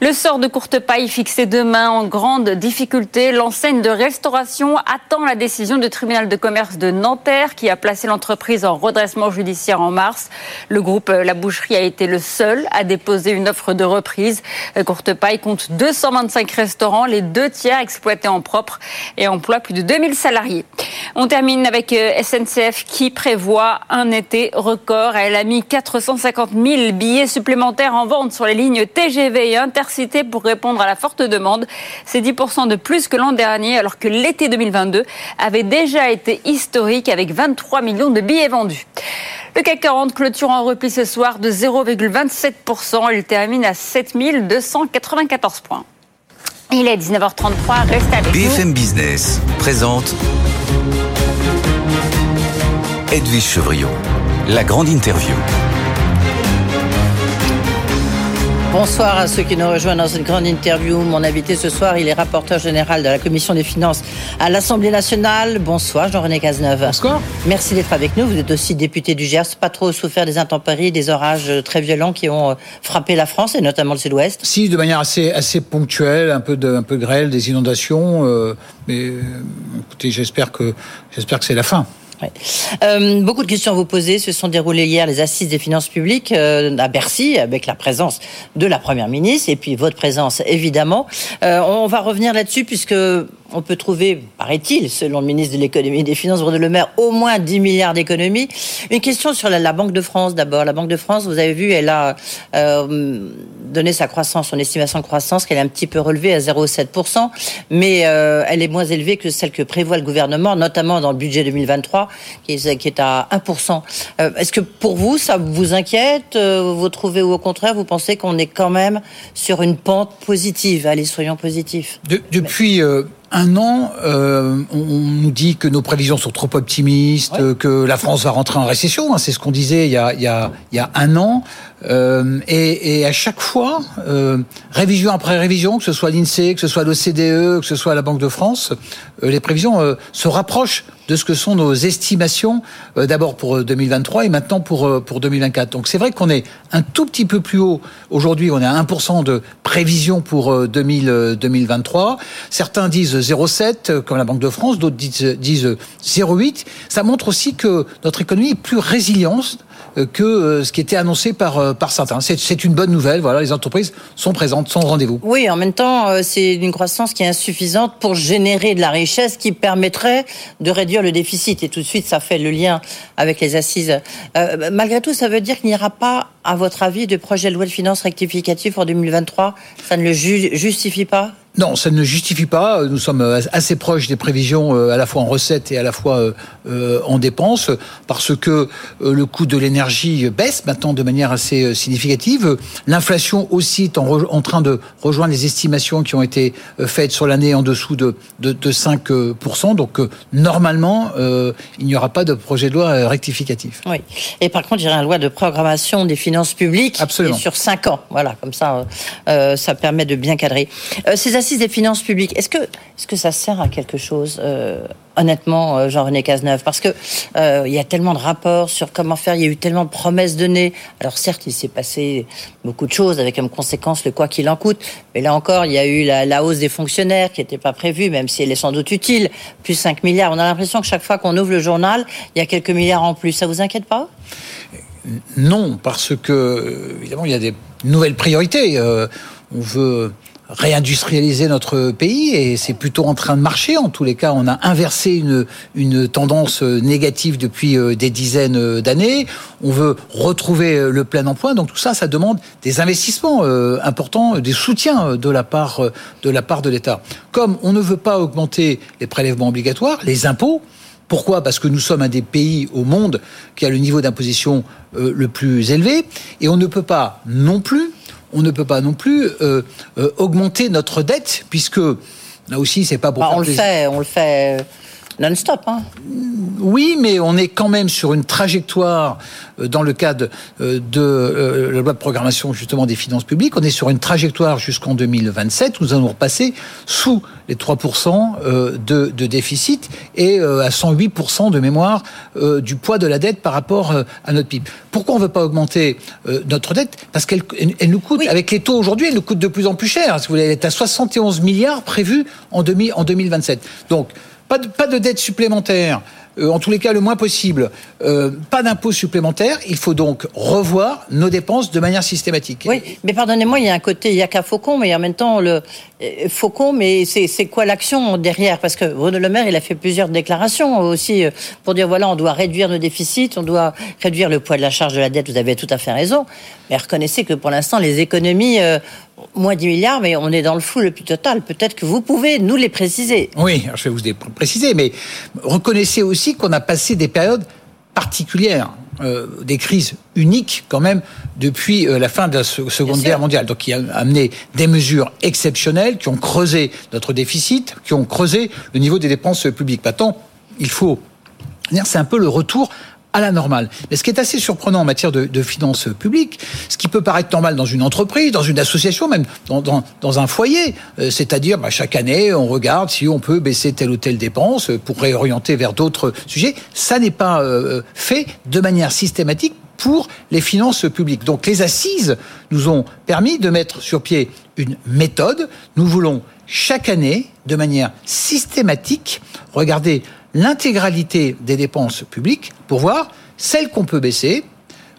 Le sort de courte paille fixé demain en grande difficulté. L'enseigne de restauration attend la décision du tribunal de commerce de Nanterre qui a placé l'entreprise en redressement judiciaire en mars. Le groupe La Boucherie a été le seul à déposer une offre de reprise. Euh, Courte paille compte 225 restaurants, les deux tiers exploités en propre et emploie plus de 2000 salariés. On termine avec euh, SNCF qui prévoit un été record. Elle a mis 450 000 billets supplémentaires en vente sur les lignes TGV et Intercité pour répondre à la forte demande. C'est 10% de plus que l'an dernier alors que l'été 2022 avait déjà été historique avec 23 millions de billets vendus. Le CAC 40 clôture en repli ce soir de 0,27%. Il termine à 7294 points. Il est 19h33, restez avec. BFM Business présente Edwige Chevrillon, la grande interview. Bonsoir à ceux qui nous rejoignent dans cette grande interview. Mon invité ce soir, il est rapporteur général de la Commission des finances à l'Assemblée nationale. Bonsoir Jean-René Cazeneuve. Bonsoir. Merci d'être avec nous. Vous êtes aussi député du Gers, pas trop souffert des intempéries, des orages très violents qui ont euh, frappé la France et notamment le sud-ouest. Si, de manière assez, assez ponctuelle, un peu de, un peu de grêle, des inondations. Euh, mais euh, écoutez, j'espère que, j'espère que c'est la fin. Euh, beaucoup de questions à vous poser. Se sont déroulées hier les assises des finances publiques euh, à Bercy, avec la présence de la Première ministre et puis votre présence évidemment. Euh, on va revenir là-dessus puisque on peut trouver, paraît-il, selon le ministre de l'économie et des finances, Bruno Le Maire, au moins 10 milliards d'économies. Une question sur la, Banque de France d'abord. La Banque de France, vous avez vu, elle a euh, donné sa croissance, son estimation de croissance, qu'elle est un petit peu relevée à 0,7%, mais euh, elle est moins élevée que celle que prévoit le gouvernement, notamment dans le budget 2023, qui est, qui est à 1%. Euh, Est-ce que pour vous, ça vous inquiète Vous trouvez ou au contraire, vous pensez qu'on est quand même sur une pente positive? Allez, soyons positifs. De, depuis... un an, euh, on, nous dit que nos prévisions sont trop optimistes, ouais. que la France va rentrer en récession. Hein, c'est ce qu'on disait il y, a, il, y a, il y a un an. Euh, et, et, à chaque fois, euh, révision après révision, que ce soit l'INSEE, que ce soit l'OCDE, que ce soit la Banque de France, euh, les prévisions euh, se rapprochent de ce que sont nos estimations, euh, d'abord pour 2023 et maintenant pour, pour 2024. Donc c'est vrai qu'on est un tout petit peu plus haut. Aujourd'hui, on est à 1% de prévision pour 2000, 2023. Certains disent 0,7 comme la Banque de France, d'autres disent, disent 0,8. Ça montre aussi que notre économie est plus résiliente que ce qui était annoncé par, par certains. C'est une bonne nouvelle. Voilà, les entreprises sont présentes, sont au rendez-vous. Oui, en même temps, euh, c'est une croissance qui est insuffisante pour générer de la richesse qui permettrait de réduire le déficit. Et tout de suite, ça fait le lien avec les assises. Euh, malgré tout, ça veut dire qu'il n'y aura pas, à votre avis, de projet de loi de finances rectificatif pour 2023 Ça ne le ju justifie pas? Non, ça ne justifie pas. Nous sommes assez proches des prévisions à la fois en recettes et à la fois en dépenses parce que le coût de l'énergie baisse maintenant de manière assez significative. L'inflation aussi est en, train de rejoindre les estimations qui ont été faites sur l'année en dessous de, de, de 5%. Donc normalement, euh, il n'y aura pas de projet de loi rectificatif. Oui. Et par contre, il y aura une loi de programmation des finances publiques Absolument. sur 5 ans. Voilà, comme ça, euh, ça permet de bien cadrer. Euh, ces assises des finances publiques, est-ce que, est-ce que ça sert à quelque chose euh, honnêtement, euh, Jean-René Cazeneuve, parce que euh, il y a tellement de rapports sur comment faire, il y a eu tellement de promesses données. Alors certes, il s'est passé beaucoup de choses avec comme conséquence le quoi qu'il en coûte, mais là encore, il y a eu la, la hausse des fonctionnaires qui n'était pas prévue, même si elle est sans doute utile, plus 5 milliards. On a l'impression que chaque fois qu'on ouvre le journal, il y a quelques milliards en plus. Ça vous inquiète pas? Non, parce que évidemment, il y a des nouvelles priorités. Euh, on veut réindustrialiser notre pays et c'est plutôt en train de marcher. En tous les cas, on a inversé une, tendance négative depuis des dizaines d'années. On veut retrouver le plein emploi. Donc tout ça, ça demande des investissements importants, des soutiens de la part de la part de l'État. Comme on ne veut pas augmenter les prélèvements obligatoires, les impôts, pourquoi? Parce que nous sommes un des pays au monde qui a le niveau d'imposition euh, le plus élevé et on ne peut pas non plus on ne peut pas non plus euh, euh, augmenter notre dette, puisque là aussi, c'est pas pour. Bah, on le fait, on le fait non-stop. Hein. Oui, mais on est quand même sur une trajectoire dans le cadre de la loi de programmation justement des finances publiques. On est sur une trajectoire jusqu'en 2027. Nous allons repasser sous les 3% de, de, déficit et à 108% de mémoire du poids de la dette par rapport à notre PIB. Pourquoi on ne veut pas augmenter notre dette? Parce qu'elle elle nous coûte, oui. avec les taux aujourd'hui, elle nous coûte de plus en plus cher. Si vous voulez, elle est à 71 milliards prévus en, demi, en 2027. Donc, pas de, dette supplémentaire, euh, en tous les cas le moins possible, euh, pas d'impôts supplémentaires. Il faut donc revoir nos dépenses de manière systématique. Oui, mais pardonnez-moi, il y a un côté, il y a qu'un faucon, mais en même temps, le faucon, mais c'est quoi l'action derrière? Parce que Bruno Le Maire, il a fait plusieurs déclarations aussi pour dire voilà, on doit réduire nos déficits, on doit réduire le poids de la charge de la dette. Vous avez tout à fait raison. Mais reconnaissez que pour l'instant, les économies euh, moins 10 milliards, mais on est dans le flou le plus total. Peut-être que vous pouvez nous les préciser. Oui, je vais vous les préciser, mais reconnaissez aussi qu'on a passé des périodes particulières, euh, des crises uniques quand même depuis euh, la fin de la Seconde Guerre mondiale. Donc qui a amené des mesures exceptionnelles qui ont creusé notre déficit, qui ont creusé le niveau des dépenses publiques. Maintenant, il faut c'est un peu le retour à la normale. Mais ce qui est assez surprenant en matière de, de finances publiques, ce qui peut paraître normal dans une entreprise, dans une association, même dans, dans, dans un foyer, euh, c'est-à-dire bah, chaque année, on regarde si on peut baisser telle ou telle dépense pour réorienter vers d'autres sujets. Ça n'est pas euh, fait de manière systématique pour les finances publiques. Donc les assises nous ont permis de mettre sur pied une méthode. Nous voulons chaque année, de manière systématique, regarder l'intégralité des dépenses publiques pour voir celles qu'on peut baisser,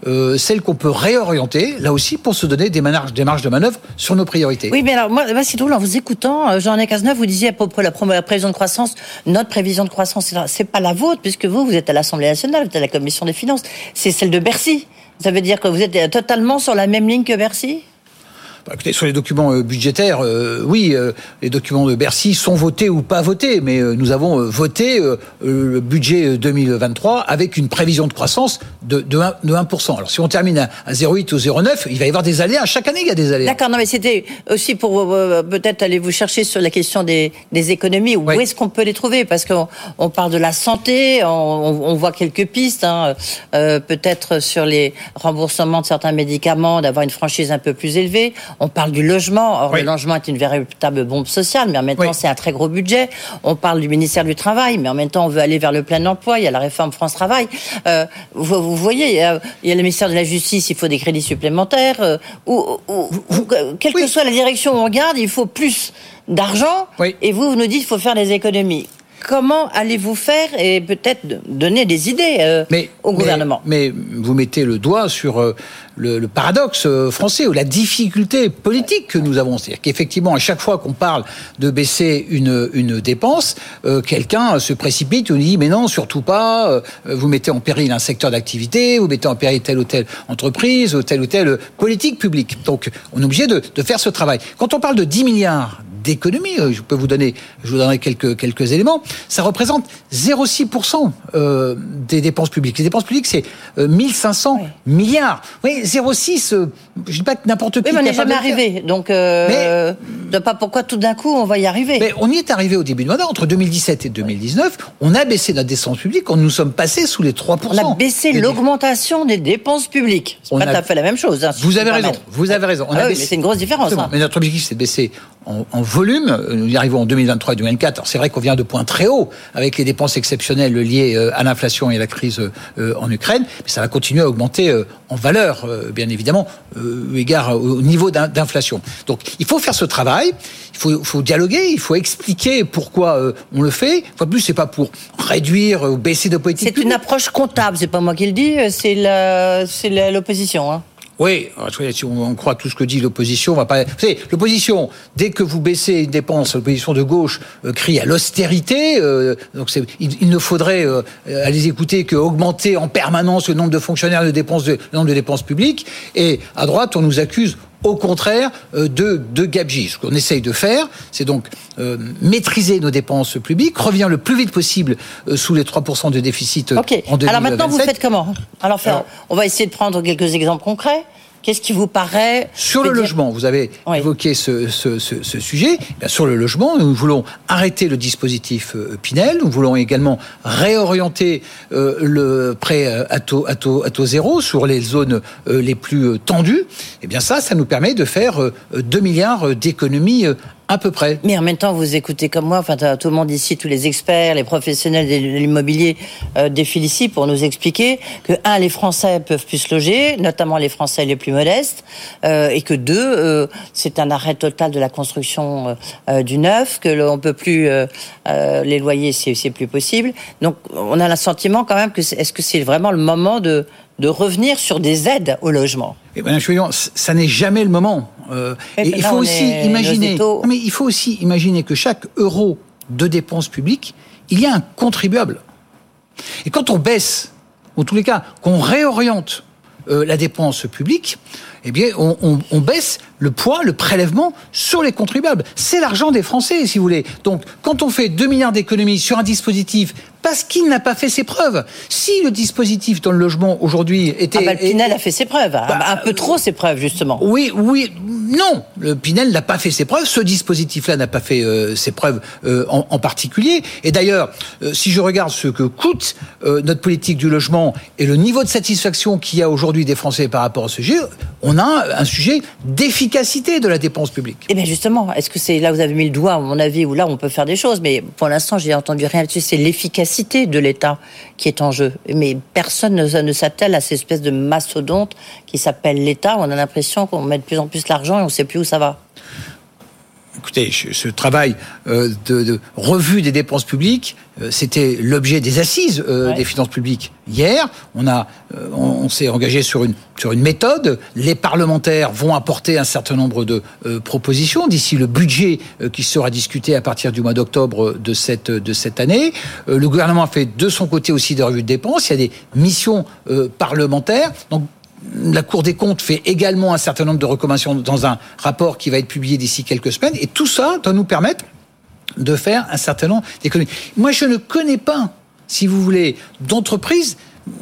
euh, celles qu'on peut réorienter, là aussi pour se donner des marges, de manœuvre sur nos priorités. Oui, mais alors, moi, c'est drôle, en vous écoutant, euh, Jean-René Cazeneuve, vous disiez à propos de la, prévision de croissance, notre prévision de croissance, c'est pas la vôtre, puisque vous, vous êtes à l'Assemblée nationale, vous êtes à la Commission des finances, c'est celle de Bercy. Ça veut dire que vous êtes totalement sur la même ligne que Bercy? Bah, écoutez, sur les documents euh, budgétaires, euh, oui, euh, les documents de Bercy sont votés ou pas votés, mais euh, nous avons euh, voté euh, le budget euh, 2023 avec une prévision de croissance de, de, 1, de 1%. Alors si on termine à, à 0,8 ou 0,9, il va y avoir des aléas. Chaque année, il y a des aléas. D'accord, non, mais c'était aussi pour euh, peut-être aller vous chercher sur la question des, des économies. Où est-ce qu'on peut les trouver? Parce qu'on on parle de la santé, on, on- on voit quelques pistes, hein, euh, peut-être sur les remboursements de certains médicaments, d'avoir une franchise un peu plus élevée. On parle du logement. Or, le logement est une véritable bombe sociale, mais en même temps, c'est un très gros budget. On parle du ministère du Travail, mais en même temps, on veut aller vers le plein emploi. Il y a la réforme France Travail. Euh, vous, vous voyez, il y, a, il y a le ministère de la Justice, il faut des crédits supplémentaires. Euh, ou, ou- ou- quelle que soit la direction où on regarde, il faut plus d'argent. Et vous, vous nous dites qu'il faut faire des économies. Comment allez-vous faire et peut-être donner des idées euh, au gouvernement? Mais, mais vous mettez le doigt sur euh, le, le paradoxe euh, français ou la difficulté politique que nous avons. C'est-à-dire qu'effectivement, à chaque fois qu'on parle de baisser une, une dépense, quelqu'un se précipite ou dit mais non, surtout pas. vous mettez en péril un secteur d'activité, vous mettez en péril telle ou telle entreprise, ou telle ou telle politique publique. Donc, on est obligé de, de faire ce travail. Quand on parle de 10 milliards d'économie, euh, je peux vous donner, je vous donnerai quelques quelques éléments. Ça représente 0,6% euh, des dépenses publiques. Les dépenses publiques, c'est euh, 1500 milliards. Oui, 0,6. euh, je dis pas que n'importe qui. Oui, mais on est n'est jamais arrivé. Donc, euh, de pas pourquoi tout d'un coup on va y arriver? Mais on y est arrivé au début de mandat. Entre 2017 et 2019, on a baissé notre dépense publique. On nous sommes passés sous les 3%. On a baissé l'augmentation des dépenses publiques. C'est On pas a- tout à fait la même chose. hein, si Vous je avez raison. Vous avez raison. Ah oui, mais c'est une grosse différence, hein. Mais notre objectif, c'est de baisser en, en volume. Euh, Nous y arrivons en 2023 et 2024. Alors c'est vrai qu'on vient de points très hauts avec les dépenses exceptionnelles liées euh, à l'inflation et à la crise euh, en Ukraine, mais ça va continuer à augmenter euh, en valeur, euh, bien évidemment, euh, eu égard au niveau d'in- d'inflation. Donc il faut faire ce travail. Il faut, faut dialoguer. Il faut expliquer pourquoi euh, on le fait. Une fois de plus, c'est pas pour réduire ou baisser de politique. C'est une approche comptable, c'est pas moi qui le dis, c'est l'opposition. Hein. Oui, si on, croit tout ce que dit l'opposition, on va pas. Vous savez, l'opposition, dès que vous baissez une dépense, l'opposition de gauche euh, crie à l'austérité. euh, donc, il, ne faudrait euh, à les écouter que augmenter en permanence le nombre de fonctionnaires, de dépenses, de, le nombre de dépenses publiques. Et à droite, on nous accuse au contraire euh, de, de gabegie. Ce qu'on essaye de faire, c'est donc euh, maîtriser nos dépenses publiques, revenir le plus vite possible euh, sous les 3% de déficit euh, Ok. en 2027. Alors maintenant, vous faites comment? Alors, faire- on va essayer de prendre quelques exemples concrets. Qu'est-ce qui vous paraît Sur le dire- logement, vous avez évoqué ce, ce, ce, ce sujet. Eh bien, sur le logement, nous voulons arrêter le dispositif euh, Pinel. Nous voulons également réorienter euh, le prêt euh, à taux, à, taux, à taux zéro sur les zones euh, les plus tendues. Eh bien, ça, ça nous permet de faire euh, 2 milliards d'économies à peu près. Mais en même temps, vous écoutez comme moi, enfin, tout le monde ici, tous les experts, les professionnels de l'immobilier euh, défilent ici pour nous expliquer que, un, les Français peuvent plus se loger, notamment les Français les plus modestes, euh, et que, deux, euh, c'est un arrêt total de la construction euh, euh, du neuf, que l'on peut plus, euh, les loyers, c'est plus possible. Donc, on a le sentiment quand même que, est-ce que c'est vraiment le moment de, de revenir sur des aides au logement Et Chouillon, c- ça n'est jamais le moment. Euh, Eh et ben il faut aussi imaginer. Non, mais il faut aussi imaginer que chaque euro de dépenses publiques, il y a un contribuable. Et quand on baisse, en tous les cas, qu'on réoriente euh, la dépense publique, eh bien, on, on- on baisse le poids, le prélèvement sur les contribuables. C'est l'argent des Français, si vous voulez. Donc, quand on fait 2 milliards d'économies sur un dispositif parce qu'il n'a pas fait ses preuves. Si le dispositif dans le logement aujourd'hui était... Ah bah, le Pinel a fait ses preuves, bah, un peu trop ses preuves justement. Oui, oui, non, le Pinel n'a pas fait ses preuves, ce dispositif-là n'a pas fait euh, ses preuves euh, en, en, particulier. Et d'ailleurs, euh, si je regarde ce que coûte euh, notre politique du logement et le niveau de satisfaction qu'il y a aujourd'hui des Français par rapport à ce sujet, on a un sujet d'efficacité de la dépense publique. Et eh bien justement, est-ce que c'est là où vous avez mis le doigt, à mon avis, où là on peut faire des choses, mais pour l'instant j'ai entendu rien là-dessus, c'est l'efficacité de l'État qui est en jeu. Mais personne ne, ne s'attelle à cette espèce de mastodonte qui s'appelle l'État. On a l'impression qu'on met de plus en plus l'argent et on ne sait plus où ça va écoutez, ce travail euh, de, de, revue des dépenses publiques, c'était l'objet des assises euh, ouais. des finances publiques. Hier, on a, euh, on, on s'est engagé sur une sur une méthode. Les parlementaires vont apporter un certain nombre de euh, propositions d'ici le budget euh, qui sera discuté à partir du mois d'octobre de cette de cette année. le gouvernement a fait de son côté aussi des revues de dépenses. Il y a des missions parlementaires. Donc la Cour des comptes fait également un certain nombre de recommandations dans un rapport qui va être publié d'ici quelques semaines. Et tout ça doit nous permettre de faire un certain nombre d'économies. Moi, je ne connais pas, si vous voulez, d'entreprises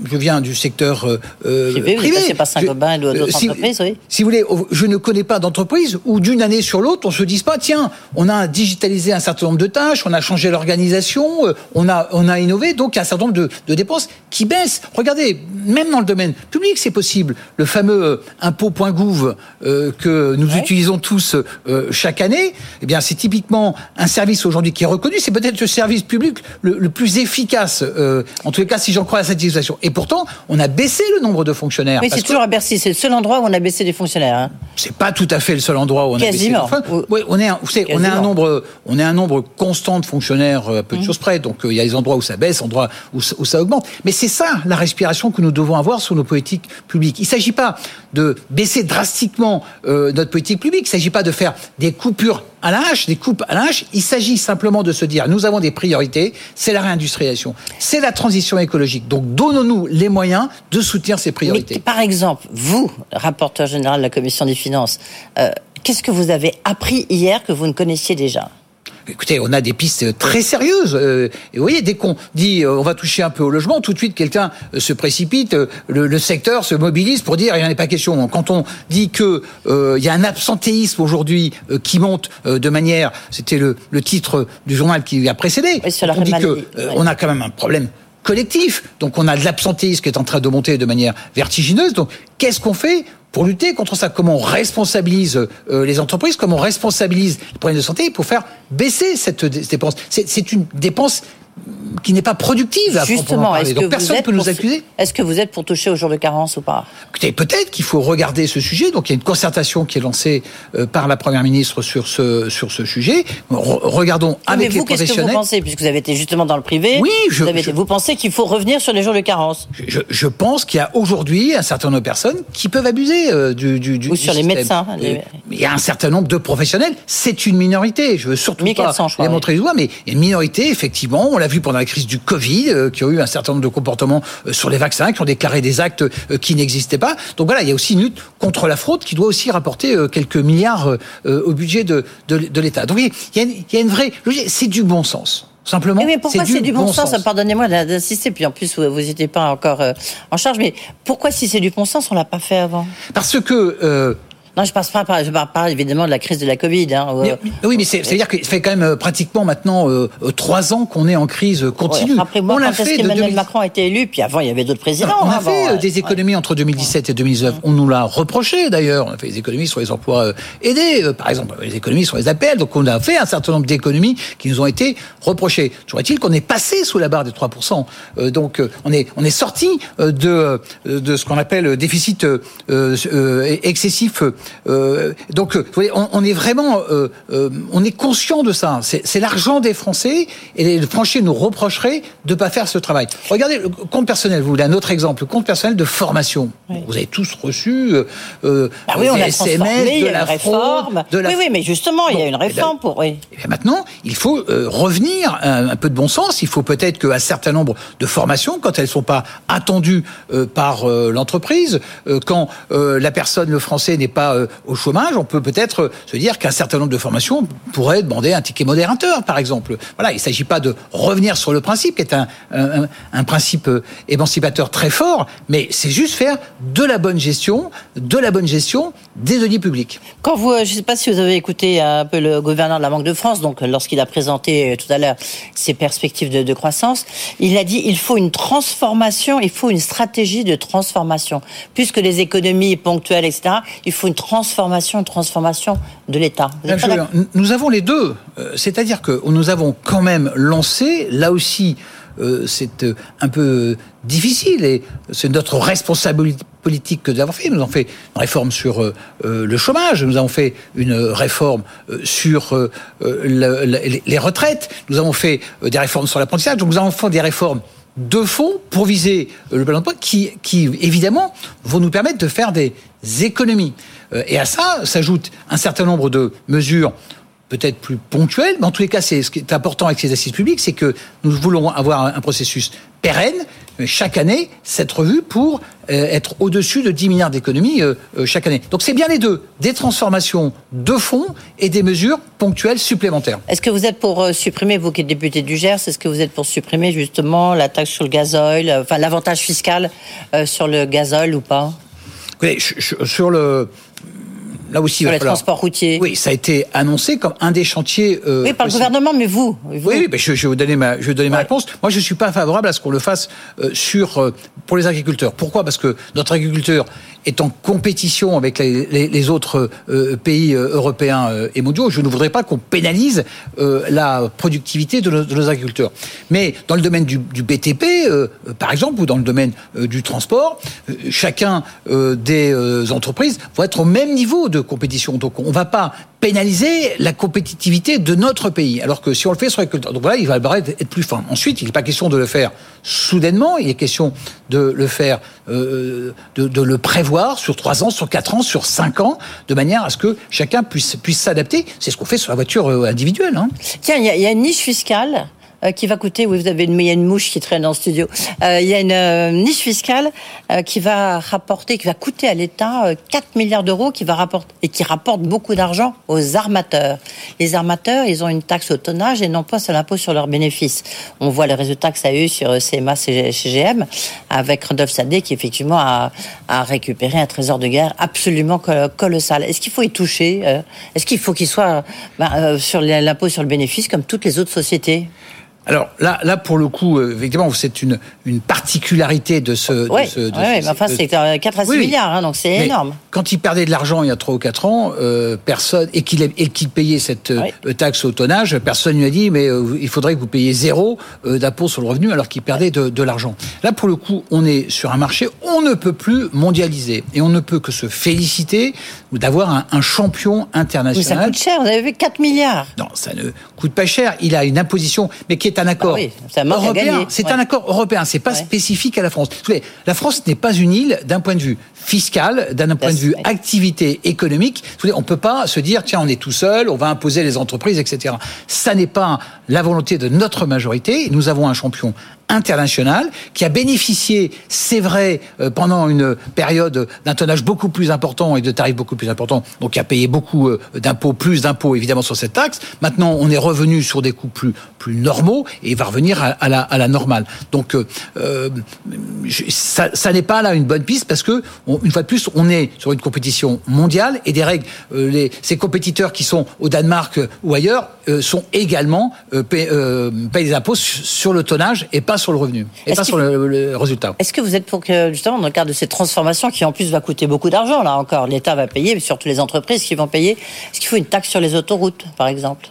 je viens du secteur euh, privé. privé. C'est pas Saint-Gobain et d'autres si, entreprises, oui. Si vous voulez, je ne connais pas d'entreprise où d'une année sur l'autre, on se dise pas, tiens, on a digitalisé un certain nombre de tâches, on a changé l'organisation, euh, on a, on a innové, donc il y a un certain nombre de, de dépenses qui baissent. Regardez, même dans le domaine public, c'est possible. Le fameux euh, impôt.gouv euh, que nous ouais. utilisons tous euh, chaque année, eh bien, c'est typiquement un service aujourd'hui qui est reconnu. C'est peut-être le service public le, le plus efficace, euh, en tous les cas, si j'en crois à la satisfaction. Et pourtant, on a baissé le nombre de fonctionnaires. Mais c'est toujours à Bercy. C'est le seul endroit où on a baissé des fonctionnaires. Hein. C'est pas tout à fait le seul endroit où on Quasiment. a baissé. Enfin, oui, on est, un, savez, on est un nombre, on est un nombre constant de fonctionnaires à peu de mmh. choses près. Donc, euh, il y a des endroits où ça baisse, endroits où, où ça augmente. Mais c'est ça la respiration que nous devons avoir sur nos politiques publiques. Il ne s'agit pas de baisser drastiquement euh, notre politique publique. Il ne s'agit pas de faire des coupures à la hache, des coupes à la hache. Il s'agit simplement de se dire, nous avons des priorités, c'est la réindustrialisation, c'est la transition écologique. Donc donnons-nous les moyens de soutenir ces priorités. Mais, par exemple, vous, rapporteur général de la Commission des finances, euh, qu'est-ce que vous avez appris hier que vous ne connaissiez déjà? Écoutez, on a des pistes très sérieuses. Euh, et vous voyez, dès qu'on dit euh, on va toucher un peu au logement, tout de suite quelqu'un euh, se précipite, le, le, secteur se mobilise pour dire il n'y en a pas question. Quand on dit que il y a un absentéisme aujourd'hui qui monte de manière, c'était le, le, titre du journal qui a précédé, oui, on dit que on a quand même un problème collectif. Donc on a de l'absentéisme qui est en train de monter de manière vertigineuse. Donc qu'est-ce qu'on fait pour lutter contre ça? Comment on responsabilise euh, les entreprises? Comment on responsabilise les problèmes de santé pour faire baisser cette dépense? C'est une dépense qui n'est pas productive. À Justement, est-ce que, personne vous peut nous accuser. Est-ce que vous êtes pour toucher au jour de carence ou pas? Écoutez, peut-être qu'il faut regarder ce sujet. Donc, il y a une concertation qui est lancée euh, par la première ministre sur ce sur ce sujet. Re regardons avec Mais vous, les professionnels. Qu'est-ce que vous pensez, puisque vous avez été justement dans le privé Oui, je, vous, avez, je, vous pensez qu'il faut revenir sur les jours de carence? Je, je pense qu'il y a aujourd'hui un certain nombre de personnes qui peuvent abuser euh, du, du, du ou sur du les médecins. Les... Il y a un certain nombre de professionnels. C'est une minorité. Je veux surtout 1400, pas les montrer du doigt, mais une minorité effectivement. On l'a vu pendant la crise du Covid, euh, qui ont eu un certain nombre de comportements euh, sur les vaccins, qui ont déclaré des actes euh, qui n'existaient pas. Donc voilà, il y a aussi une lutte contre la fraude qui doit aussi rapporter quelques milliards au budget de, de, de l'État. Donc il y, a une, il y a une vraie... C'est du bon sens. Simplement. Mais, mais pourquoi c'est du, du, bon, bon sens, sens. Pardonnez-moi d'insister, puis en plus vous n'étiez pas encore en charge, mais pourquoi si c'est du bon sens, on l'a pas fait avant? Parce que euh, non, je passe pas par, je parle évidemment de la crise de la Covid. Hein, mais, oui, mais c'est-à-dire que ça fait quand même euh, pratiquement maintenant euh, trois ans qu'on est en crise continue. Ouais, Rappelez-moi quand est-ce qu'Emmanuel 2000... Macron a été élu, puis avant il y avait d'autres présidents. On a avant, fait euh, des économies ouais. entre 2017 et 2019. On nous l'a reproché d'ailleurs. On a fait des économies sur les emplois euh, aidés, par exemple, les économies sur les appels. Donc on a fait un certain nombre d'économies qui nous ont été reprochées. Toujours est-il qu'on est passé sous la barre des 3%. Euh, donc on est on est sorti de de ce qu'on appelle déficit excessif donc, vous voyez, on, on est vraiment, euh, euh, on est conscient de ça. C'est l'argent des Français et les Français nous reprocheraient de pas faire ce travail. Regardez le compte personnel. Vous voulez un autre exemple, le compte personnel de formation. Oui. Vous avez tous reçu euh, ah oui, on des a SMS, de la réforme. Fraude, de la... Oui, oui, mais justement, il y a une réforme pour. Oui. Et maintenant, il faut euh, revenir un, un, peu de bon sens. Il faut peut-être qu'un certain nombre de formations, quand elles sont pas attendues euh, par l'entreprise, quand la personne, le français, n'est pas euh, au chômage, on peut peut-être euh, se dire qu'un certain nombre de formations pourraient demander un ticket modérateur, par exemple. Voilà, il ne s'agit pas de revenir sur le principe, qui est un, principe euh, émancipateur très fort, mais c'est juste faire de la bonne gestion, de la bonne gestion des deniers publics. Quand vous, je ne sais pas si vous avez écouté un peu le gouverneur de la Banque de France, donc lorsqu'il a présenté tout à l'heure ses perspectives de, croissance, il a dit il faut une transformation, il faut une stratégie de transformation. Plus que les économies ponctuelles, etc., il faut une transformation, transformation de l'État. Nous avons les deux. Euh, c'est-à-dire que nous avons quand même lancé, là aussi, euh, c'est euh, un peu difficile et c'est notre responsabilité politique que d'avoir fait. Nous avons fait une réforme sur euh, le chômage, nous avons fait une réforme sur euh, le, le, les retraites, nous avons fait des réformes sur l'apprentissage, donc nous avons fait des réformes de fonds pour viser le plein emploi qui, qui, évidemment, vont nous permettre de faire des économies. Et à ça s'ajoute un certain nombre de mesures peut-être plus ponctuelles, mais en tous les cas, ce qui est important avec ces assises publiques, c'est que nous voulons avoir un processus pérenne chaque année cette revue pour euh, être au-dessus de 10 milliards d'économies euh, euh, chaque année. Donc c'est bien les deux, des transformations de fonds et des mesures ponctuelles supplémentaires. Est-ce que vous êtes pour euh, supprimer, vous qui êtes député du Gers, est-ce que vous êtes pour supprimer justement la taxe sur le gazoil, euh, enfin l'avantage fiscal euh, sur le gazoil ou pas? Écoutez, sur le là aussi, sur les falloir... transports routiers. Oui, ça a été annoncé comme un des chantiers. Euh, oui, par le gouvernement, mais vous. vous. Oui, mais je, je, vais vous donner ma, je vais donner ouais. ma réponse. Moi, je suis pas favorable à ce qu'on le fasse euh, sur euh, pour les agriculteurs. Pourquoi? Parce que notre agriculteur est en compétition avec les, autres euh, pays européens et mondiaux. Je ne voudrais pas qu'on pénalise la productivité de nos, de nos, agriculteurs. Mais dans le domaine du, du BTP, par exemple, ou dans le domaine du transport, chacun des entreprises va être au même niveau de compétition. Donc on ne va pas pénaliser la compétitivité de notre pays. Alors que si on le fait sur donc il va être plus fin. Ensuite, il n'est pas question de le faire soudainement, il est question de le faire, euh, de, de, le prévoir sur trois ans, sur quatre ans, sur cinq ans, de manière à ce que chacun puisse puisse s'adapter. C'est ce qu'on fait sur la voiture euh, individuelle. Hein. Tiens, il y, y, a une niche fiscale euh, qui va coûter, oui, vous avez une, il y a une mouche qui traîne dans le studio, euh, il y a une euh, niche fiscale euh, qui va rapporter, qui va coûter à l'État 4 milliards d'euros, qui va rapporter, et qui rapporte beaucoup d'argent aux armateurs. Les armateurs, ils ont une taxe au tonnage et non pas sur l'impôt sur leurs bénéfices. On voit les résultats que ça a eu sur CMA CGM avec Rodolphe Sadé qui effectivement a, a, récupéré un trésor de guerre absolument colossal. Est-ce qu'il faut y toucher Est-ce qu'il faut qu'il soit ben, sur l'impôt sur le bénéfice comme toutes les autres sociétés? Alors là, là pour le coup, euh, évidemment, c'est une, une particularité de ce. Oui, de ce, de oui, mais enfin, c'est 4 à 6 oui, milliards, hein, donc c'est énorme. Quand il perdait de l'argent il y a 3 ou 4 ans, euh, personne et qu'il qu payait cette euh, taxe au tonnage, personne lui a dit mais euh, il faudrait que vous payiez zéro d'impôt sur le revenu alors qu'il perdait de, de l'argent. Là, pour le coup, on est sur un marché, on ne peut plus mondialiser et on ne peut que se féliciter d'avoir un, un, champion international. Mais ça coûte cher, vous avez vu 4 milliards. Non, ça ne coûte pas cher. Il a une imposition, mais qui est un accord ah oui, européen. C'est ouais. un accord européen. C'est pas ouais. spécifique à la France. La France n'est pas une île d'un point de vue fiscal, d'un point de vue activité économique. On peut pas se dire tiens on est tout seul, on va imposer les entreprises, etc. Ça n'est pas la volonté de notre majorité. Nous avons un champion international qui a bénéficié, c'est vrai, euh, pendant une période d'un tonnage beaucoup plus important et de tarifs beaucoup plus importants, donc qui a payé beaucoup euh, d'impôts, plus d'impôts évidemment sur cette taxe. Maintenant, on est revenu sur des coûts plus plus normaux et va revenir à, la, à la normale. Donc, euh, ça, n'est pas là une bonne piste parce que une fois de plus, on est sur une compétition mondiale et des règles. Les, ces compétiteurs qui sont au Danemark ou ailleurs sont également paient, payent des impôts sur le tonnage et pas sur le revenu et pas sur le, le, résultat. Est-ce que vous êtes pour que, justement, dans le cadre de cette transformation qui en plus va coûter beaucoup d'argent, là encore, l'État va payer, mais surtout les entreprises qui vont payer, est-ce qu'il faut une taxe sur les autoroutes, par exemple?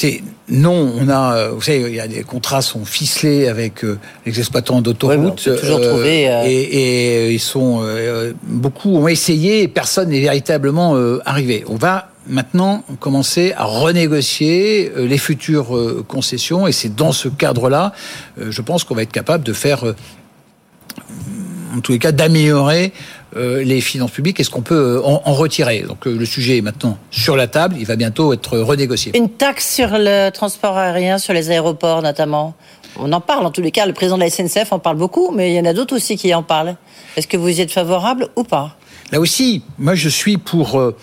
Écoutez, non, on a, vous savez, il y a des contrats sont ficelés avec euh, les exploitants d'autoroutes. Toujours euh. Euh... Et, et, ils sont euh, beaucoup ont essayé et personne n'est véritablement euh, arrivé. On va maintenant commencer à renégocier les futures concessions. Et c'est dans ce cadre-là, je pense qu'on va être capable de faire, en tous les cas, d'améliorer euh, les finances publiques. Est-ce qu'on peut en, en, retirer. Donc euh, le sujet est maintenant sur la table, il va bientôt être renégocié. Une taxe sur le transport aérien, sur les aéroports notamment. On en parle en tous les cas, le président de la SNCF en parle beaucoup, mais il y en a d'autres aussi qui en parlent. Est-ce que vous y êtes favorable ou pas? Là aussi, moi je suis pour. euh,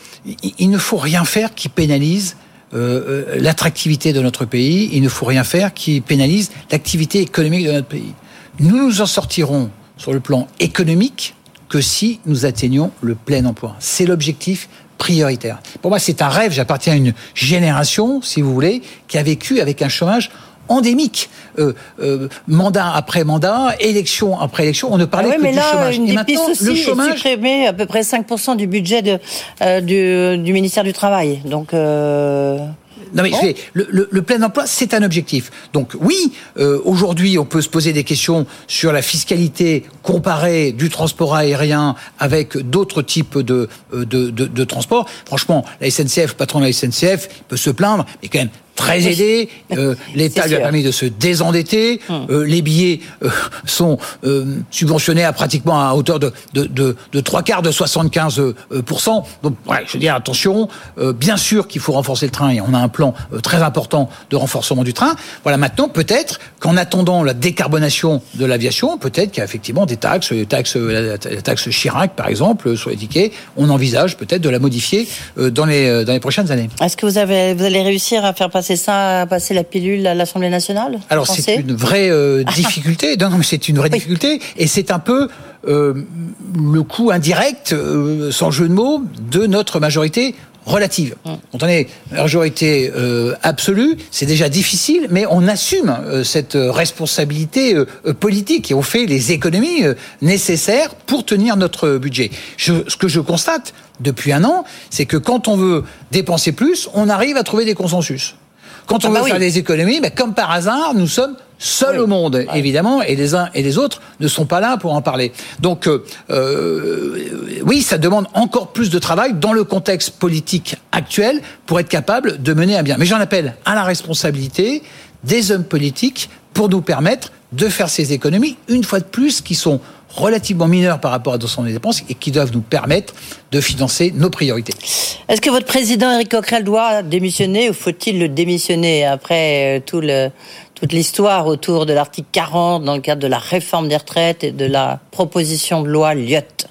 il, ne faut rien faire qui pénalise. euh, euh, l'attractivité de notre pays, il ne faut rien faire qui pénalise l'activité économique de notre pays. Nous nous en sortirons sur le plan économique que si nous atteignons le plein emploi. C'est l'objectif prioritaire. Pour moi, c'est un rêve. J'appartiens à une génération, si vous voulez, qui a vécu avec un chômage endémique. Euh, euh, mandat après mandat, élection après élection, on ne parlait Ah ouais, que mais du là, chômage. une Et maintenant, aussi le chômage, supprimer à peu près 5% du budget de, euh, du, du ministère du Travail. Donc, Non mais Bon. le, le- le plein emploi, c'est un objectif. Donc oui, euh, aujourd'hui, on peut se poser des questions sur la fiscalité comparée du transport aérien avec d'autres types de, euh, de, de, de transport. Franchement, la SNCF, le patron de la SNCF, peut se plaindre, mais quand même très Oui. aidé. Euh, L'État lui a permis de se désendetter. Euh, les billets euh, sont euh, subventionnés à pratiquement à hauteur de, de, de, de trois quarts de 75 euh, pourcent. Donc, ouais, je veux dire, attention. euh, bien sûr qu'il faut renforcer le train et on a un plan euh, très important de renforcement du train. Voilà, maintenant, peut-être qu'en attendant la décarbonation de l'aviation, peut-être qu'il y a effectivement des taxes, des taxes, la, la taxe Chirac, par exemple, sur les tickets. On envisage peut-être de la modifier euh, dans les, euh, dans les prochaines années. est-ce que vous, avez, vous allez réussir à faire passer ça, à passer la pilule à l'Assemblée nationale Alors c'est une vraie euh, difficulté. Non, non, mais c'est une vraie difficulté, et c'est un peu euh, le coût indirect, euh, sans jeu de mots, de notre majorité relative. Quand on est majorité euh, absolue, c'est déjà difficile, mais on assume euh, cette responsabilité euh, politique et on fait les économies nécessaires pour tenir notre budget. Je, ce que je constate depuis un an, c'est que quand on veut dépenser plus, on arrive à trouver des consensus. Quand on Ah bah veut oui. faire des économies, comme par hasard, nous sommes seuls au monde, évidemment, et les uns et les autres ne sont pas là pour en parler. Donc, euh, euh, oui, ça demande encore plus de travail dans le contexte politique actuel pour être capable de mener à bien. Mais j'en appelle à la responsabilité des hommes politiques pour nous permettre de faire ces économies, une fois de plus, qui sont relativement mineures par rapport à des dépenses et qui doivent nous permettre de financer nos priorités. Est-ce que votre président Éric Coquerel doit démissionner ou faut-il le démissionner après euh, tout le, toute l'histoire autour de l'article 40 dans le cadre de la réforme des retraites et de la proposition de loi Lyotte?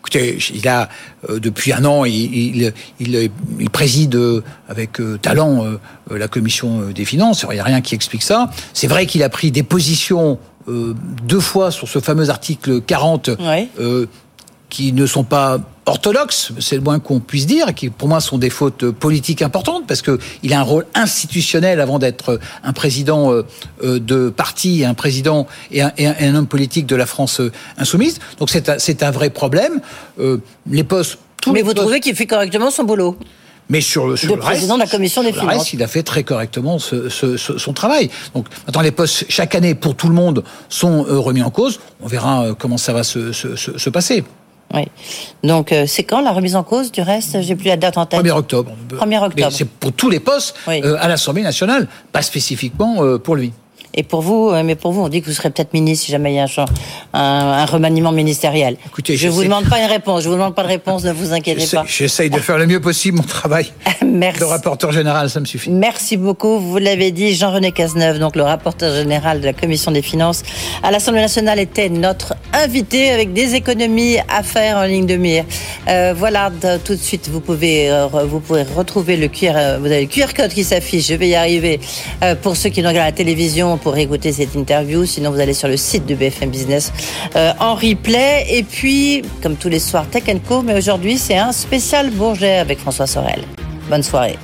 Écoutez, il a euh, depuis un an, il, il, il- il préside euh, avec euh, talent la commission des finances. Il n'y a rien qui explique ça. C'est vrai qu'il a pris des positions euh, deux fois sur ce fameux article 40 euh, qui ne sont pas orthodoxes, c'est le moins qu'on puisse dire, qui pour moi sont des fautes politiques importantes parce que il a un rôle institutionnel avant d'être un président euh, de parti, un président et un, et homme politique de la France insoumise. Donc c'est un, vrai problème. Euh, les postes. tous Mais les vous postes- trouvez qu'il fait correctement son boulot? Mais sur le, sur De le reste, président de la commission des finances. reste, il a fait très correctement ce- ce- ce- son travail. Donc maintenant, les postes chaque année pour tout le monde sont euh, remis en cause. On verra euh, comment ça va se, se- se- se passer. Oui. Donc, euh, c'est quand la remise en cause du reste? J'ai plus la date en tête. 1er octobre. 1er Mais octobre. c'est pour tous les postes euh, à l'Assemblée nationale, pas spécifiquement euh, pour lui. Et pour vous, euh, mais pour vous, on dit que vous serez peut-être ministre si jamais il y a un, un, un remaniement ministériel. Écoutez, je je vous demande pas une réponse. Je vous demande pas de réponse. Ne vous inquiétez pas. J'essaye de faire le mieux possible mon travail Merci. de rapporteur général, ça me suffit. Merci beaucoup. Vous l'avez dit, Jean-René Cazeneuve, donc le rapporteur général de la Commission des finances à l'Assemblée nationale, était notre invité avec des économies à faire en ligne de mire. Euh, voilà, tout de suite, vous pouvez, euh, vous pouvez retrouver le QR, vous avez le QR code qui s'affiche. Je vais y arriver. Euh, pour ceux qui regardent la télévision, pour écouter cette interview. Sinon, vous allez sur le site de BFM Business euh, en replay. Et puis, comme tous les soirs, Tech Co. Mais aujourd'hui, c'est un spécial Bourget avec François Sorel. Bonne soirée.